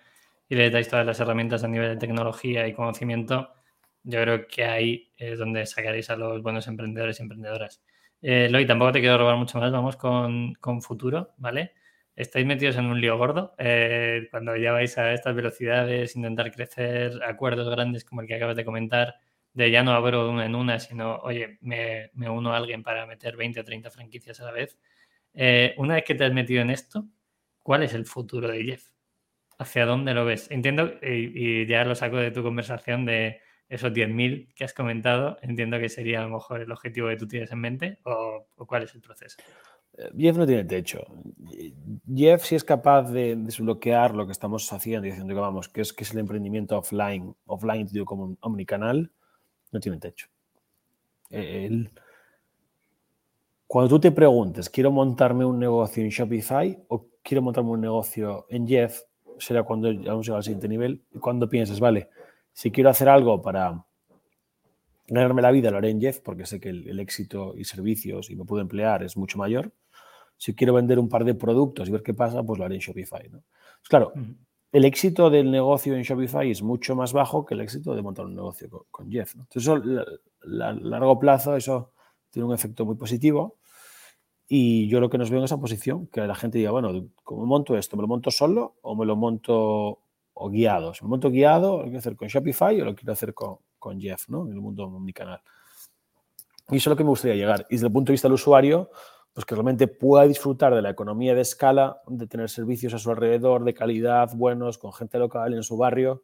y le dais todas las herramientas a nivel de tecnología y conocimiento, yo creo que ahí es donde sacaréis a los buenos emprendedores y emprendedoras. Eh, Loy, tampoco te quiero robar mucho más, vamos con, con futuro, ¿vale? Estáis metidos en un lío gordo. Eh, cuando ya vais a estas velocidades, intentar crecer acuerdos grandes como el que acabas de comentar, de ya no abro una en una, sino, oye, me, me uno a alguien para meter 20 o 30 franquicias a la vez. Eh, una vez que te has metido en esto, ¿cuál es el futuro de Jeff? ¿Hacia dónde lo ves? Entiendo, y ya lo saco de tu conversación de esos 10.000 que has comentado, entiendo que sería a lo mejor el objetivo que tú tienes en mente o, cuál es el proceso. Jeff no tiene techo. Jeff si es capaz de desbloquear lo que estamos haciendo y diciendo que vamos, que es, que es el emprendimiento offline, offline como un omnicanal, no tiene techo. cuando tú te preguntes, ¿quiero montarme un negocio en Shopify o quiero montarme un negocio en Jeff? Será cuando vamos al siguiente nivel. Cuando pienses, vale, si quiero hacer algo para ganarme la vida, lo haré en Jeff porque sé que el, éxito y servicios y me puedo emplear es mucho mayor. Si quiero vender un par de productos y ver qué pasa, pues lo haré en Shopify. ¿no? Pues claro, el éxito del negocio en Shopify es mucho más bajo que el éxito de montar un negocio con, Jeff. Entonces, eso, a largo plazo, eso tiene un efecto muy positivo. Y yo lo que nos veo en esa posición, que la gente diga, bueno, ¿cómo monto esto? ¿Me lo monto solo o me lo monto o guiados. Me monto guiado, lo quiero hacer con Shopify o lo quiero hacer con, con Jeff, ¿no? En el mundo omnicanal. Y eso es lo que me gustaría llegar. Y desde el punto de vista del usuario, pues que realmente pueda disfrutar de la economía de escala, de tener servicios a su alrededor de calidad, buenos, con gente local en su barrio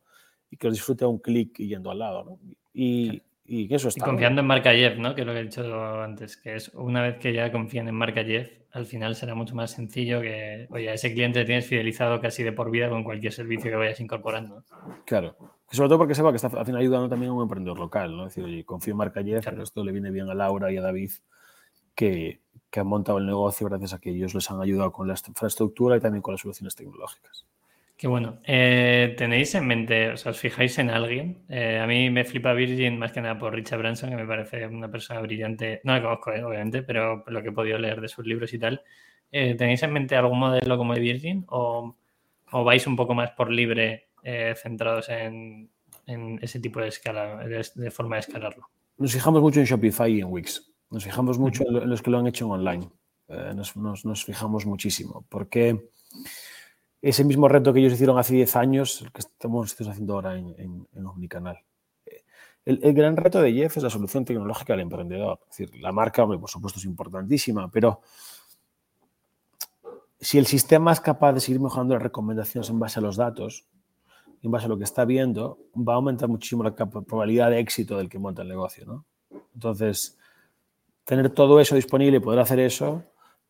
y que los disfrute a un clic y yendo al lado, ¿no? Y, y eso está. Y confiando en marca Jeff, ¿no? Que es lo que he dicho antes, que es una vez que ya confían en marca Jeff, al final será mucho más sencillo que, oye, ese cliente tienes fidelizado casi de por vida con cualquier servicio que vayas incorporando. Claro. Sobre todo porque sepa que está al final ayudando también a un emprendedor local, ¿no? Es decir, oye, confío en marca Jeff, pero esto le viene bien a Laura y a David, que, que han montado el negocio gracias a que ellos les han ayudado con la infraestructura y también con las soluciones tecnológicas. Qué bueno. Eh, ¿Tenéis en mente, o sea, os fijáis en alguien? Eh, a mí me flipa Virgin más que nada por Richard Branson, que me parece una persona brillante. No la conozco, eh, obviamente, pero lo que he podido leer de sus libros y tal. ¿Tenéis en mente algún modelo como el Virgin o, vais un poco más por libre centrados en, ese tipo de escala, de, forma de escalarlo? Nos fijamos mucho en Shopify y en Wix. Nos fijamos mucho en, los que lo han hecho en online. Nos, nos, fijamos muchísimo. Porque ese mismo reto que ellos hicieron hace 10 años, el que estamos haciendo ahora en, en, Omnicanal. El, gran reto de Jeff es la solución tecnológica del emprendedor. Es decir, la marca, por supuesto, es importantísima, pero si el sistema es capaz de seguir mejorando las recomendaciones en base a los datos, en base a lo que está viendo, va a aumentar muchísimo la probabilidad de éxito del que monta el negocio. ¿no? Entonces, tener todo eso disponible y poder hacer eso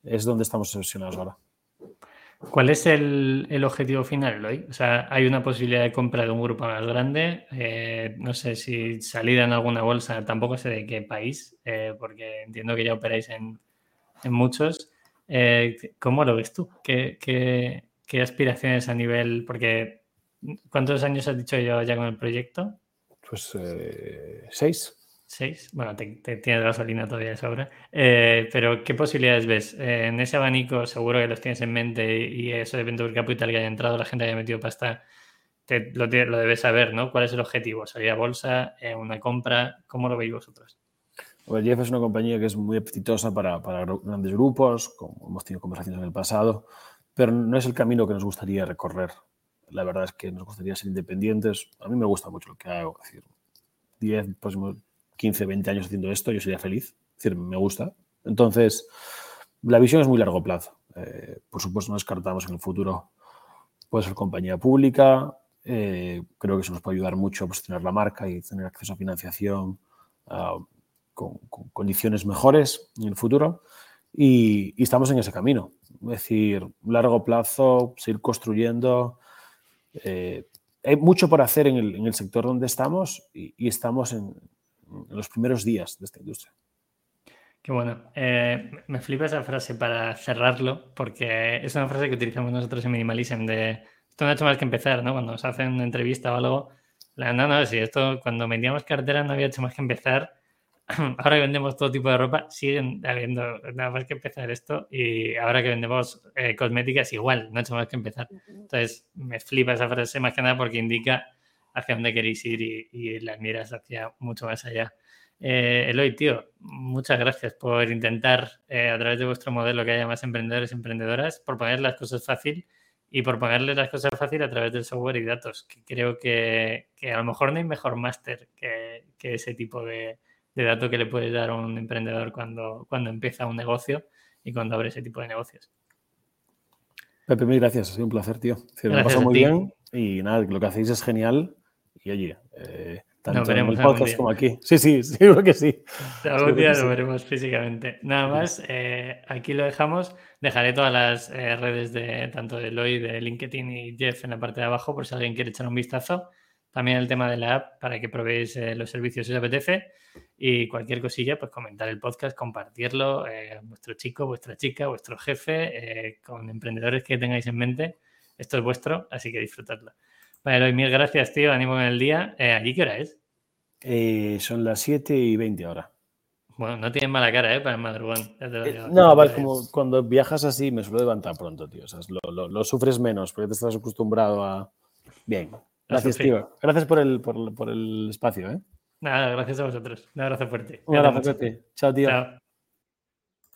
es donde estamos obsesionados ahora. ¿Cuál es el, objetivo final, hoy? O sea, hay una posibilidad de compra de un grupo más grande. Eh, no sé si salida en alguna bolsa, tampoco sé de qué país, eh, porque entiendo que ya operáis en, muchos. Eh, ¿Cómo lo ves tú? ¿Qué, ¿Qué, aspiraciones a nivel? Porque, ¿cuántos años has dicho yo ya con el proyecto? Pues seis. Seis. Bueno, te, tienes gasolina todavía de sobra. Eh, pero, ¿qué posibilidades ves? Eh, en ese abanico, seguro que los tienes en mente y eso de Venture Capital que haya entrado, la gente haya metido pasta, lo, lo, debes saber, ¿no? ¿Cuál es el objetivo? ¿Salir a bolsa? Eh, ¿Una compra? ¿Cómo lo veis vosotros? Pues Jeff es una compañía que es muy apetitosa para, para grandes grupos, como hemos tenido conversaciones en el pasado, pero no es el camino que nos gustaría recorrer. La verdad es que nos gustaría ser independientes. A mí me gusta mucho lo que hago. Es decir, 10, próximos 15, 20 años haciendo esto, yo sería feliz. Es decir, me gusta. Entonces, la visión es muy largo plazo. Eh, por supuesto, no descartamos en el futuro puede ser compañía pública. Eh, creo que eso nos puede ayudar mucho a posicionar la marca y tener acceso a financiación con, condiciones mejores en el futuro. Y, estamos en ese camino. Es decir, largo plazo, seguir construyendo. Eh, hay mucho por hacer en el, sector donde estamos y estamos en, en los primeros días de esta industria. Qué bueno. Eh, me flipa esa frase para cerrarlo, porque es una frase que utilizamos nosotros en Minimalism de esto no ha hecho más que empezar, ¿no? Cuando nos hacen una entrevista o algo, no, no, si esto, cuando vendíamos carteras no había hecho más que empezar. Ahora que vendemos todo tipo de ropa, siguen habiendo nada más que empezar esto. Y ahora que vendemos eh, cosméticas, igual, no ha hecho más que empezar. Entonces, me flipa esa frase más que nada porque indica hacia dónde queréis ir y, las miras hacia mucho más allá. Eh, Eloy, tío, muchas gracias por intentar eh, a través de vuestro modelo que haya más emprendedores y emprendedoras, por poner las cosas fácil y por ponerles las cosas fácil a través del software y datos, que creo que, a lo mejor no hay mejor máster que, ese tipo de, dato que le puedes dar a un emprendedor cuando, cuando empieza un negocio y cuando abre ese tipo de negocios. Pepe, mil gracias, ha sido un placer, tío. me pasado muy bien y nada, lo que hacéis es genial y oye, eh, tanto en el podcast como aquí. Sí, sí, seguro que sí. Algún día lo veremos físicamente. Nada más, eh, aquí lo dejamos. Dejaré todas las eh, redes de tanto de Eloy, de LinkedIn y Jeff en la parte de abajo por si alguien quiere echar un vistazo. También el tema de la app para que probéis eh, los servicios si os apetece. Y cualquier cosilla, pues comentar el podcast, compartirlo, vuestro chico, vuestra chica, vuestro jefe, con emprendedores que tengáis en mente. Esto es vuestro, así que disfrutadlo. Vale, mil gracias, tío. Ánimo en el día. Eh, ¿Allí qué hora es? Eh, son las 7 y 20 ahora. Bueno, no tienes mala cara, ¿eh? Para el madrugón. Eh, no, vale, como cuando viajas así me suelo levantar pronto, tío. O sea, lo, sufres menos porque te estás acostumbrado a... Bien. Gracias, tío. Gracias por el, por, por el espacio, ¿eh? Nada, gracias a vosotros. Un abrazo fuerte. Un abrazo fuerte. Chao, tío. Chao.